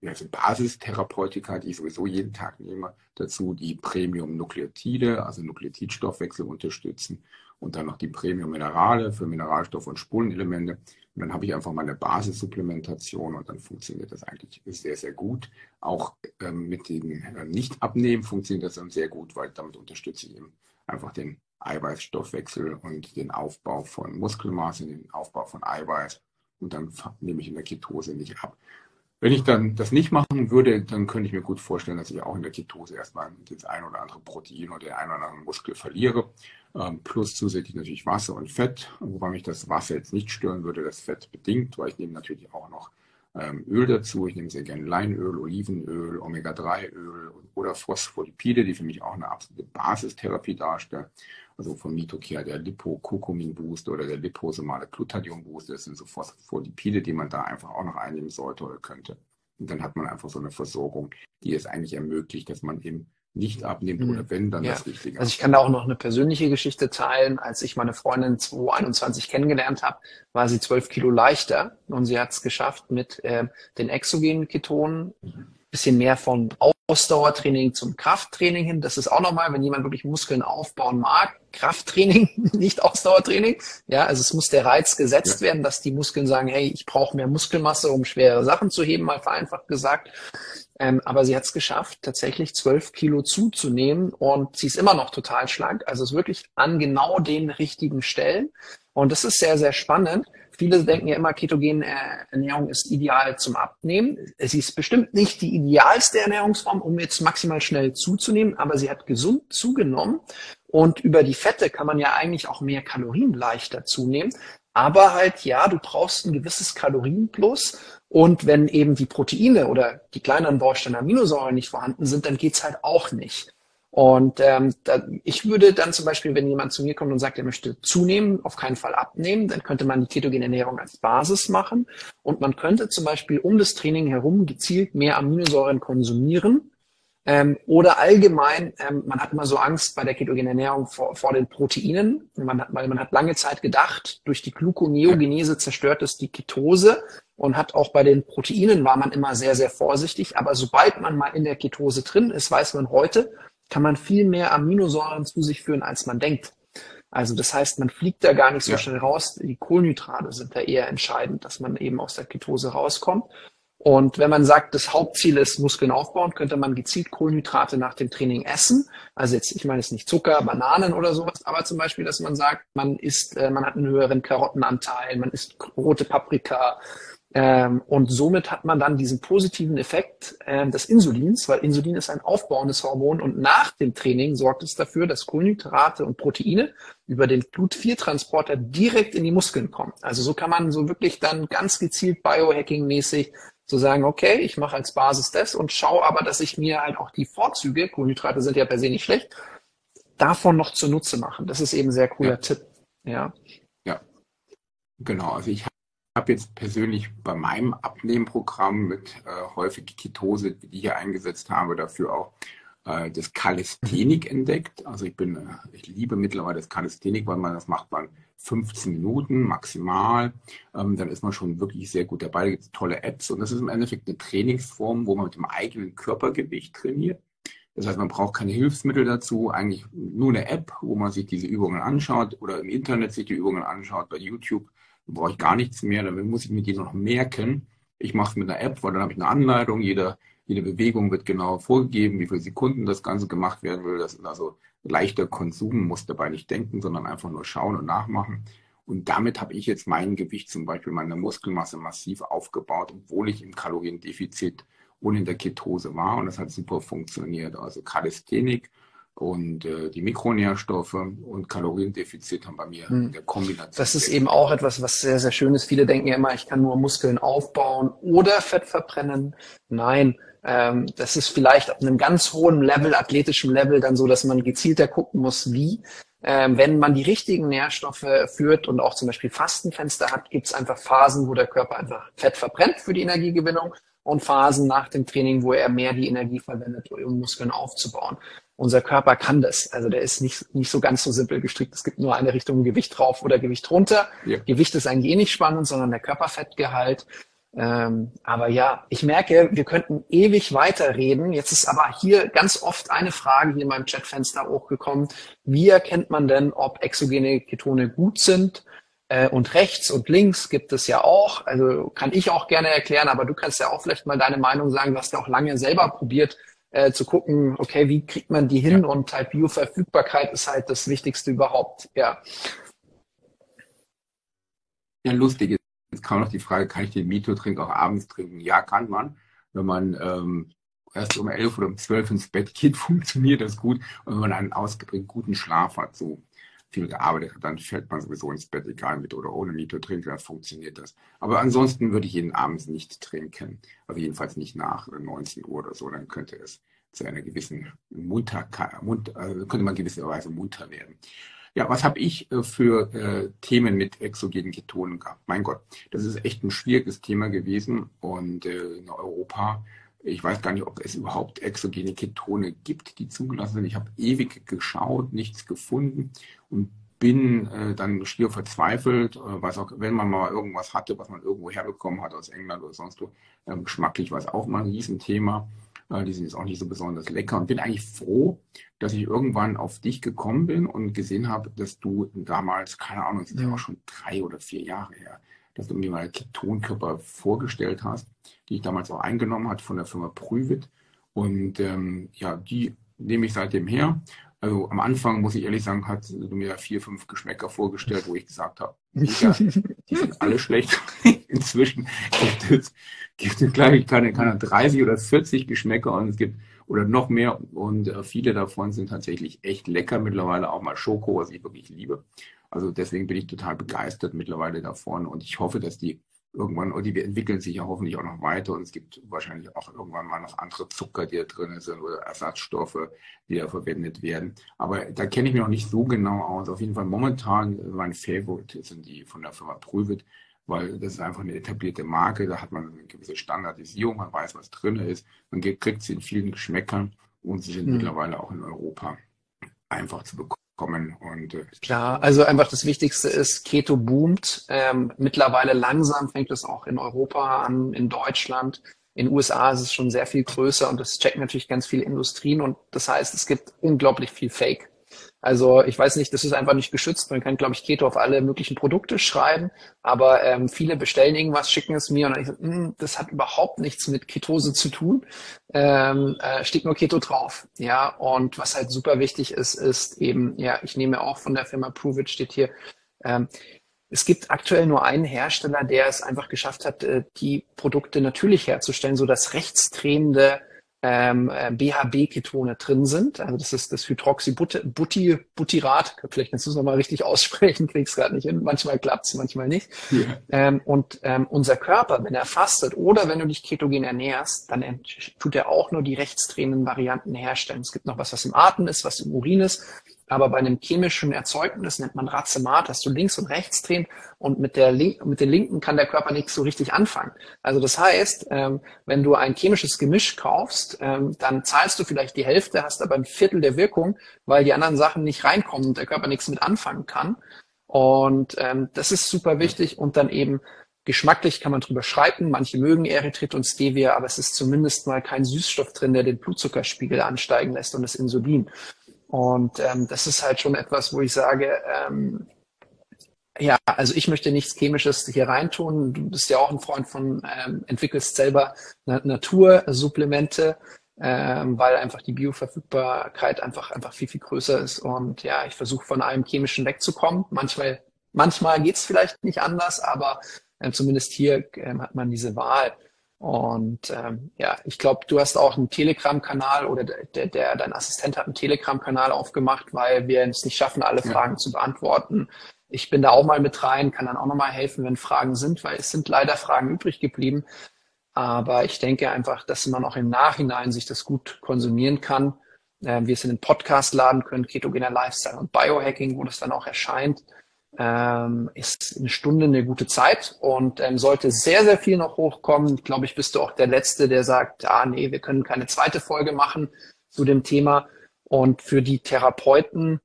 sind Basistherapeutika, die ich sowieso jeden Tag nehme. Dazu die Premium-Nukleotide, also Nukleotidstoffwechsel unterstützen. Und dann noch die Premium-Minerale für Mineralstoffe und Spurenelemente. Und dann habe ich einfach meine Basissupplementation und dann funktioniert das eigentlich sehr, sehr gut. Auch ähm, mit dem äh, Nicht-Abnehmen funktioniert das dann sehr gut, weil damit unterstütze ich eben einfach den Eiweißstoffwechsel und den Aufbau von Muskelmasse, den Aufbau von Eiweiß. Und dann nehme ich in der Ketose nicht ab. Wenn ich dann das nicht machen würde, dann könnte ich mir gut vorstellen, dass ich auch in der Ketose erstmal das ein oder andere Protein oder den ein oder anderen Muskel verliere. Ähm, plus zusätzlich natürlich Wasser und Fett, wobei mich das Wasser jetzt nicht stören würde, das Fett bedingt, weil ich nehme natürlich auch noch ähm, Öl dazu. Ich nehme sehr gerne Leinöl, Olivenöl, Omega-3-Öl oder Phospholipide, die für mich auch eine absolute Basistherapie darstellen. Also von Mitocare, der Lipokurkumin-Boost oder der liposomale Glutathion-Boost. Das sind so Phospholipide, die man da einfach auch noch einnehmen sollte oder könnte. Und dann hat man einfach so eine Versorgung, die es eigentlich ermöglicht, dass man eben nicht abnimmt mhm. oder wenn, dann ja. das Richtige. Also ich kann da auch noch eine persönliche Geschichte teilen. Als ich meine Freundin 2021 kennengelernt habe, war sie zwölf Kilo leichter und sie hat es geschafft mit äh, den exogenen Ketonen bisschen mehr von Ausdauertraining zum Krafttraining hin. Das ist auch nochmal, wenn jemand wirklich Muskeln aufbauen mag, Krafttraining, nicht Ausdauertraining. Ja, also es muss der Reiz gesetzt ja. werden, dass die Muskeln sagen, hey, ich brauche mehr Muskelmasse, um schwere Sachen zu heben, mal vereinfacht gesagt. Ähm, aber sie hat es geschafft, tatsächlich zwölf Kilo zuzunehmen und sie ist immer noch total schlank. Also es ist wirklich an genau den richtigen Stellen. Und das ist sehr, sehr spannend. Viele denken ja immer, ketogene Ernährung ist ideal zum Abnehmen. Sie ist bestimmt nicht die idealste Ernährungsform, um jetzt maximal schnell zuzunehmen, aber sie hat gesund zugenommen. Und über die Fette kann man ja eigentlich auch mehr Kalorien leichter zunehmen. Aber halt, ja, du brauchst ein gewisses Kalorienplus. Und wenn eben die Proteine oder die kleineren Bausteine Aminosäuren nicht vorhanden sind, dann geht's halt auch nicht. Und ähm, da, ich würde dann zum Beispiel, wenn jemand zu mir kommt und sagt, er möchte zunehmen, auf keinen Fall abnehmen, dann könnte man die ketogene Ernährung als Basis machen. Und man könnte zum Beispiel um das Training herum gezielt mehr Aminosäuren konsumieren. Ähm, oder allgemein, ähm, man hat immer so Angst bei der ketogenen Ernährung vor, vor den Proteinen. Man hat, man hat lange Zeit gedacht, durch die Gluconeogenese zerstört es die Ketose und hat auch bei den Proteinen war man immer sehr, sehr vorsichtig. Aber sobald man mal in der Ketose drin ist, weiß man heute, kann man viel mehr Aminosäuren zu sich führen, als man denkt. Also das heißt, man fliegt da gar nicht so ja. schnell raus. Die Kohlenhydrate sind da eher entscheidend, dass man eben aus der Ketose rauskommt. Und wenn man sagt, das Hauptziel ist Muskeln aufbauen, könnte man gezielt Kohlenhydrate nach dem Training essen. Also jetzt, ich meine jetzt nicht Zucker, Bananen oder sowas, aber zum Beispiel, dass man sagt, man isst, äh, man hat einen höheren Karottenanteil, man isst rote Paprika, ähm, und somit hat man dann diesen positiven Effekt äh, des Insulins, weil Insulin ist ein aufbauendes Hormon und nach dem Training sorgt es dafür, dass Kohlenhydrate und Proteine über den Blut-4-Transporter direkt in die Muskeln kommen. Also so kann man so wirklich dann ganz gezielt Biohacking-mäßig zu so sagen, okay, ich mache als Basis das und schaue aber, dass ich mir halt auch die Vorzüge, Kohlenhydrate sind ja per se nicht schlecht, davon noch zunutze machen. Das ist eben ein sehr cooler ja. Tipp. Ja. Ja. Genau. Also ich habe jetzt persönlich bei meinem Abnehmprogramm mit äh, häufig Ketose, die ich hier eingesetzt habe, dafür auch äh, das Kalisthenik entdeckt. Also ich bin, äh, ich liebe mittlerweile das Kalisthenik, weil man das macht man 15 Minuten maximal. Ähm, dann ist man schon wirklich sehr gut dabei. Da gibt es tolle Apps und das ist im Endeffekt eine Trainingsform, wo man mit dem eigenen Körpergewicht trainiert. Das heißt, man braucht keine Hilfsmittel dazu, eigentlich nur eine App, wo man sich diese Übungen anschaut oder im Internet sich die Übungen anschaut, bei YouTube brauche ich gar nichts mehr, dann muss ich mir die noch merken. Ich mache es mit einer App, weil dann habe ich eine Anleitung, jede, jede Bewegung wird genau vorgegeben, wie viele Sekunden das Ganze gemacht werden will. Das ist also leichter Konsum, muss dabei nicht denken, sondern einfach nur schauen und nachmachen. Und damit habe ich jetzt mein Gewicht, zum Beispiel meine Muskelmasse massiv aufgebaut, obwohl ich im Kaloriendefizit und in der Ketose war. Und das hat super funktioniert. Also Kalisthenik und äh, die Mikronährstoffe und Kaloriendefizit haben bei mir hm. in der Kombination. Das ist eben auch etwas, was sehr, sehr schön ist. Viele denken ja immer, ich kann nur Muskeln aufbauen oder Fett verbrennen. Nein, ähm, das ist vielleicht auf einem ganz hohen Level, athletischem Level, dann so, dass man gezielter gucken muss, wie. Ähm, wenn man die richtigen Nährstoffe führt und auch zum Beispiel Fastenfenster hat, gibt es einfach Phasen, wo der Körper einfach Fett verbrennt für die Energiegewinnung und Phasen nach dem Training, wo er mehr die Energie verwendet, um Muskeln aufzubauen unser Körper kann das. Also der ist nicht, nicht so ganz so simpel gestrickt. Es gibt nur eine Richtung Gewicht drauf oder Gewicht runter. Ja. Gewicht ist eigentlich eh nicht spannend, sondern der Körperfettgehalt. Ähm, aber ja, ich merke, wir könnten ewig weiterreden. Jetzt ist aber hier ganz oft eine Frage hier in meinem Chatfenster hochgekommen. Wie erkennt man denn, ob exogene Ketone gut sind? Äh, und rechts und links gibt es ja auch. Also kann ich auch gerne erklären, aber du kannst ja auch vielleicht mal deine Meinung sagen. Du hast ja auch lange selber probiert, äh, zu gucken, okay, wie kriegt man die hin? Ja. Und halt Bioverfügbarkeit ist halt das Wichtigste überhaupt, ja. Ja, lustig. Jetzt kam noch die Frage, kann ich den Mito-Trink auch abends trinken? Ja, kann man. Wenn man ähm, erst um elf oder um zwölf ins Bett geht, funktioniert das gut. Und wenn man einen ausgeprägt guten Schlaf hat, so viel gearbeitet hat, dann fällt man sowieso ins Bett, egal mit oder ohne Mito-Trink, dann funktioniert das. Aber ansonsten würde ich ihn abends nicht trinken. Also jedenfalls nicht nach 19 Uhr oder so, dann könnte es zu einer gewissen Munter, also könnte man gewisserweise munter werden. Ja, was habe ich äh, für äh, Themen mit exogenen Ketonen gehabt? Mein Gott, das ist echt ein schwieriges Thema gewesen und äh, in Europa ich weiß gar nicht, ob es überhaupt exogene Ketone gibt, die zugelassen sind. Ich habe ewig geschaut, nichts gefunden und bin äh, dann schier verzweifelt, äh, was auch, wenn man mal irgendwas hatte, was man irgendwo herbekommen hat aus England oder sonst wo, äh, geschmacklich war es auch mal ein Riesenthema. Äh, die sind jetzt auch nicht so besonders lecker und bin eigentlich froh, dass ich irgendwann auf dich gekommen bin und gesehen habe, dass du damals, keine Ahnung, es ist ja auch schon drei oder vier Jahre her, dass du mir mal Ketonkörper vorgestellt hast, die ich damals auch eingenommen hat von der Firma Prüvit. Und ähm, ja, die nehme ich seitdem her also am Anfang, muss ich ehrlich sagen, hat du mir vier, fünf Geschmäcker vorgestellt, wo ich gesagt habe, die sind alle schlecht. Inzwischen gibt es, gibt es glaube ich, keine, keine 30 oder 40 Geschmäcker und es gibt oder noch mehr und äh, viele davon sind tatsächlich echt lecker. Mittlerweile auch mal Schoko, was ich wirklich liebe. Also deswegen bin ich total begeistert mittlerweile davon und ich hoffe, dass die irgendwann, und die entwickeln sich ja hoffentlich auch noch weiter und es gibt wahrscheinlich auch irgendwann mal noch andere Zucker, die da drin sind oder Ersatzstoffe, die da verwendet werden. Aber da kenne ich mich noch nicht so genau aus. Auf jeden Fall momentan mein Favorite sind die von der Firma Prüvit, weil das ist einfach eine etablierte Marke, da hat man eine gewisse Standardisierung, man weiß, was drin ist, man kriegt sie in vielen Geschmäckern und sie sind mhm. mittlerweile auch in Europa einfach zu bekommen kommen. Und, äh, Klar, also einfach das Wichtigste ist, Keto boomt. Ähm, mittlerweile langsam fängt es auch in Europa an, in Deutschland. In den USA ist es schon sehr viel größer und das checken natürlich ganz viele Industrien und das heißt, es gibt unglaublich viel Fake. Also ich weiß nicht, das ist einfach nicht geschützt. Man kann, glaube ich, Keto auf alle möglichen Produkte schreiben, aber ähm, viele bestellen irgendwas, schicken es mir und dann ich so, hm, das hat überhaupt nichts mit Ketose zu tun. Ähm, äh, steht nur Keto drauf. Ja, und was halt super wichtig ist, ist eben, ja, ich nehme auch von der Firma Prove It, steht hier, ähm, es gibt aktuell nur einen Hersteller, der es einfach geschafft hat, äh, die Produkte natürlich herzustellen, so dass rechtsdrehende ähm, äh, BHB-Ketone drin sind. Also das ist das Hydroxybutyrat. Vielleicht kannst du es nochmal richtig aussprechen, kriegst gerade nicht hin. Manchmal klappt's, manchmal nicht. Ja. Ähm, und ähm, unser Körper, wenn er fastet oder wenn du dich ketogen ernährst, dann tut er auch nur die rechtsdrehenden Varianten herstellen. Es gibt noch was, was im Atem ist, was im Urin ist. Aber bei einem chemischen Erzeugnis nennt man Racemat, dass du links und rechts drehen und mit der Link mit den Linken kann der Körper nichts so richtig anfangen. Also das heißt, ähm, wenn du ein chemisches Gemisch kaufst, ähm, dann zahlst du vielleicht die Hälfte, hast aber ein Viertel der Wirkung, weil die anderen Sachen nicht reinkommen und der Körper nichts mit anfangen kann. Und ähm, das ist super wichtig und dann eben Geschmacklich kann man drüber schreiben. Manche mögen Erythrit und Stevia, aber es ist zumindest mal kein Süßstoff drin, der den Blutzuckerspiegel ansteigen lässt und das Insulin. Und ähm, das ist halt schon etwas, wo ich sage, ähm, ja, also ich möchte nichts Chemisches hier reintun. Du bist ja auch ein Freund von, ähm, entwickelst selber Natursupplemente, ähm, weil einfach die Bioverfügbarkeit einfach einfach viel viel größer ist. Und ja, ich versuche von allem Chemischen wegzukommen. Manchmal manchmal geht's vielleicht nicht anders, aber äh, zumindest hier ähm, hat man diese Wahl. Und ähm, ja, ich glaube, du hast auch einen Telegram-Kanal oder der, der, dein Assistent hat einen Telegram-Kanal aufgemacht, weil wir es nicht schaffen, alle ja. Fragen zu beantworten. Ich bin da auch mal mit rein, kann dann auch nochmal helfen, wenn Fragen sind, weil es sind leider Fragen übrig geblieben. Aber ich denke einfach, dass man auch im Nachhinein sich das gut konsumieren kann. Äh, wir es in den Podcast laden können, Ketogener Lifestyle und Biohacking, wo das dann auch erscheint ähm, ist eine Stunde eine gute Zeit und ähm, sollte sehr, sehr viel noch hochkommen. Glaube ich, bist du auch der Letzte, der sagt, ah nee, wir können keine zweite Folge machen zu dem Thema. Und für die Therapeuten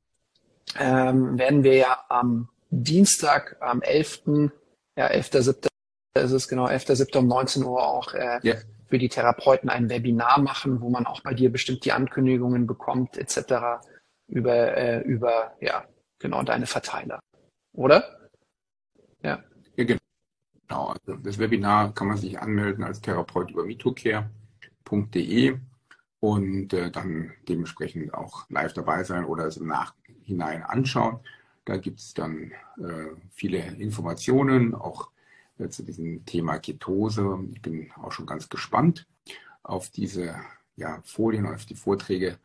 ähm, werden wir ja am Dienstag, am 11., ja, 11.7. ist es genau, 11.7. um 19 Uhr auch äh, yeah. für die Therapeuten ein Webinar machen, wo man auch bei dir bestimmt die Ankündigungen bekommt, etc. über, äh, über, ja, genau, deine Verteiler oder? Ja. ja genau. Also das Webinar kann man sich anmelden als Therapeut über mitocare.de und äh, dann dementsprechend auch live dabei sein oder es im Nachhinein anschauen. Da gibt es dann äh, viele Informationen, auch äh, zu diesem Thema Ketose. Ich bin auch schon ganz gespannt auf diese ja, Folien, auf die Vorträge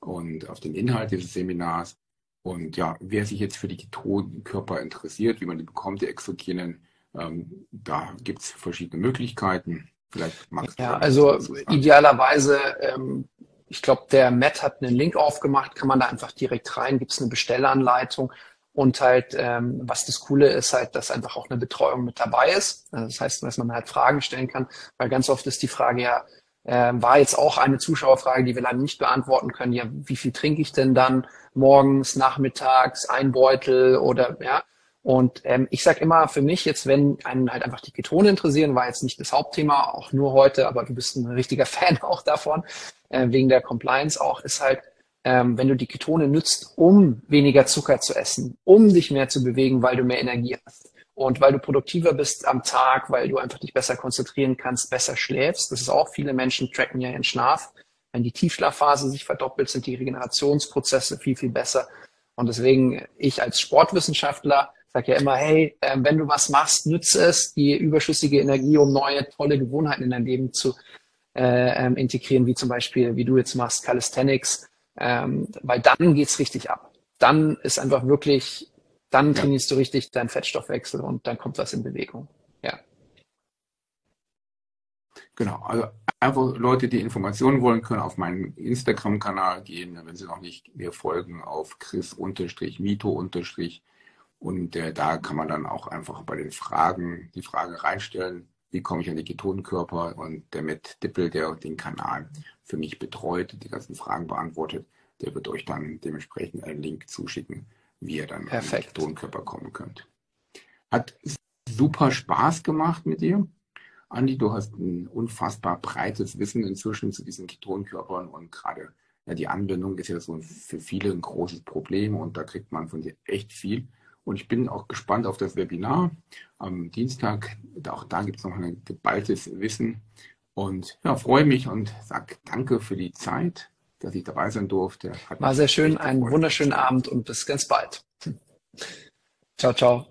und auf den Inhalt dieses Seminars. Und ja, wer sich jetzt für die Ketonkörper interessiert, wie man die bekommt, die Exogenen, ähm, da gibt es verschiedene Möglichkeiten. Vielleicht magst Ja, also idealerweise, ähm, ich glaube, der Matt hat einen Link aufgemacht, kann man da einfach direkt rein, gibt es eine Bestellanleitung. Und halt, ähm, was das Coole ist, halt, dass einfach auch eine Betreuung mit dabei ist. Also das heißt, dass man halt Fragen stellen kann, weil ganz oft ist die Frage ja, äh, war jetzt auch eine Zuschauerfrage, die wir leider nicht beantworten können. Ja, wie viel trinke ich denn dann morgens, nachmittags, ein Beutel oder ja. Und ähm, ich sage immer für mich jetzt, wenn einen halt einfach die Ketone interessieren, war jetzt nicht das Hauptthema, auch nur heute, aber du bist ein richtiger Fan auch davon, äh, wegen der Compliance auch, ist halt, ähm, wenn du die Ketone nützt, um weniger Zucker zu essen, um dich mehr zu bewegen, weil du mehr Energie hast und weil du produktiver bist am Tag, weil du einfach dich besser konzentrieren kannst, besser schläfst. Das ist auch, viele Menschen tracken ja ihren Schlaf. Wenn die Tiefschlafphase sich verdoppelt, sind die Regenerationsprozesse viel, viel besser. Und deswegen, ich als Sportwissenschaftler sage ja immer, hey, äh, wenn du was machst, nütze es, die überschüssige Energie, um neue, tolle Gewohnheiten in dein Leben zu äh, ähm, integrieren, wie zum Beispiel, wie du jetzt machst, Calisthenics ähm, weil dann geht's richtig ab. Dann ist einfach wirklich, dann trainierst du richtig deinen Fettstoffwechsel und dann kommt was in Bewegung. Ja. Genau, also einfach Leute, die Informationen wollen, können auf meinen Instagram-Kanal gehen, wenn sie noch nicht mir folgen, auf chris-mito- und äh, da kann man dann auch einfach bei den Fragen die Frage reinstellen, wie komme ich an die Ketonkörper? Und der Matt Dippel, der den Kanal für mich betreut, die ganzen Fragen beantwortet, der wird euch dann dementsprechend einen Link zuschicken, wie ihr dann Perfekt. an den Ketonkörper kommen könnt. Hat super Spaß gemacht mit dir. Andi, du hast ein unfassbar breites Wissen inzwischen zu diesen Ketonkörpern und gerade ja, die Anwendung ist ja so für viele ein großes Problem und da kriegt man von dir echt viel. Und ich bin auch gespannt auf das Webinar am Dienstag. Auch da gibt es noch ein geballtes Wissen. Und ja, freue mich und sage danke für die Zeit, dass ich dabei sein durfte. Hat War sehr schön, einen wunderschönen Abend und bis ganz bald. Ciao, ciao.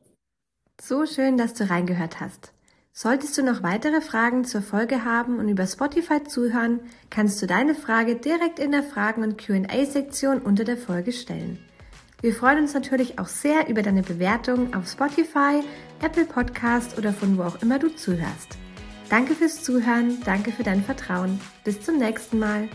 So schön, dass du reingehört hast. Solltest du noch weitere Fragen zur Folge haben und über Spotify zuhören, kannst du deine Frage direkt in der Fragen- und QA-Sektion unter der Folge stellen. Wir freuen uns natürlich auch sehr über deine Bewertung auf Spotify, Apple Podcast oder von wo auch immer du zuhörst. Danke fürs Zuhören, danke für dein Vertrauen. Bis zum nächsten Mal.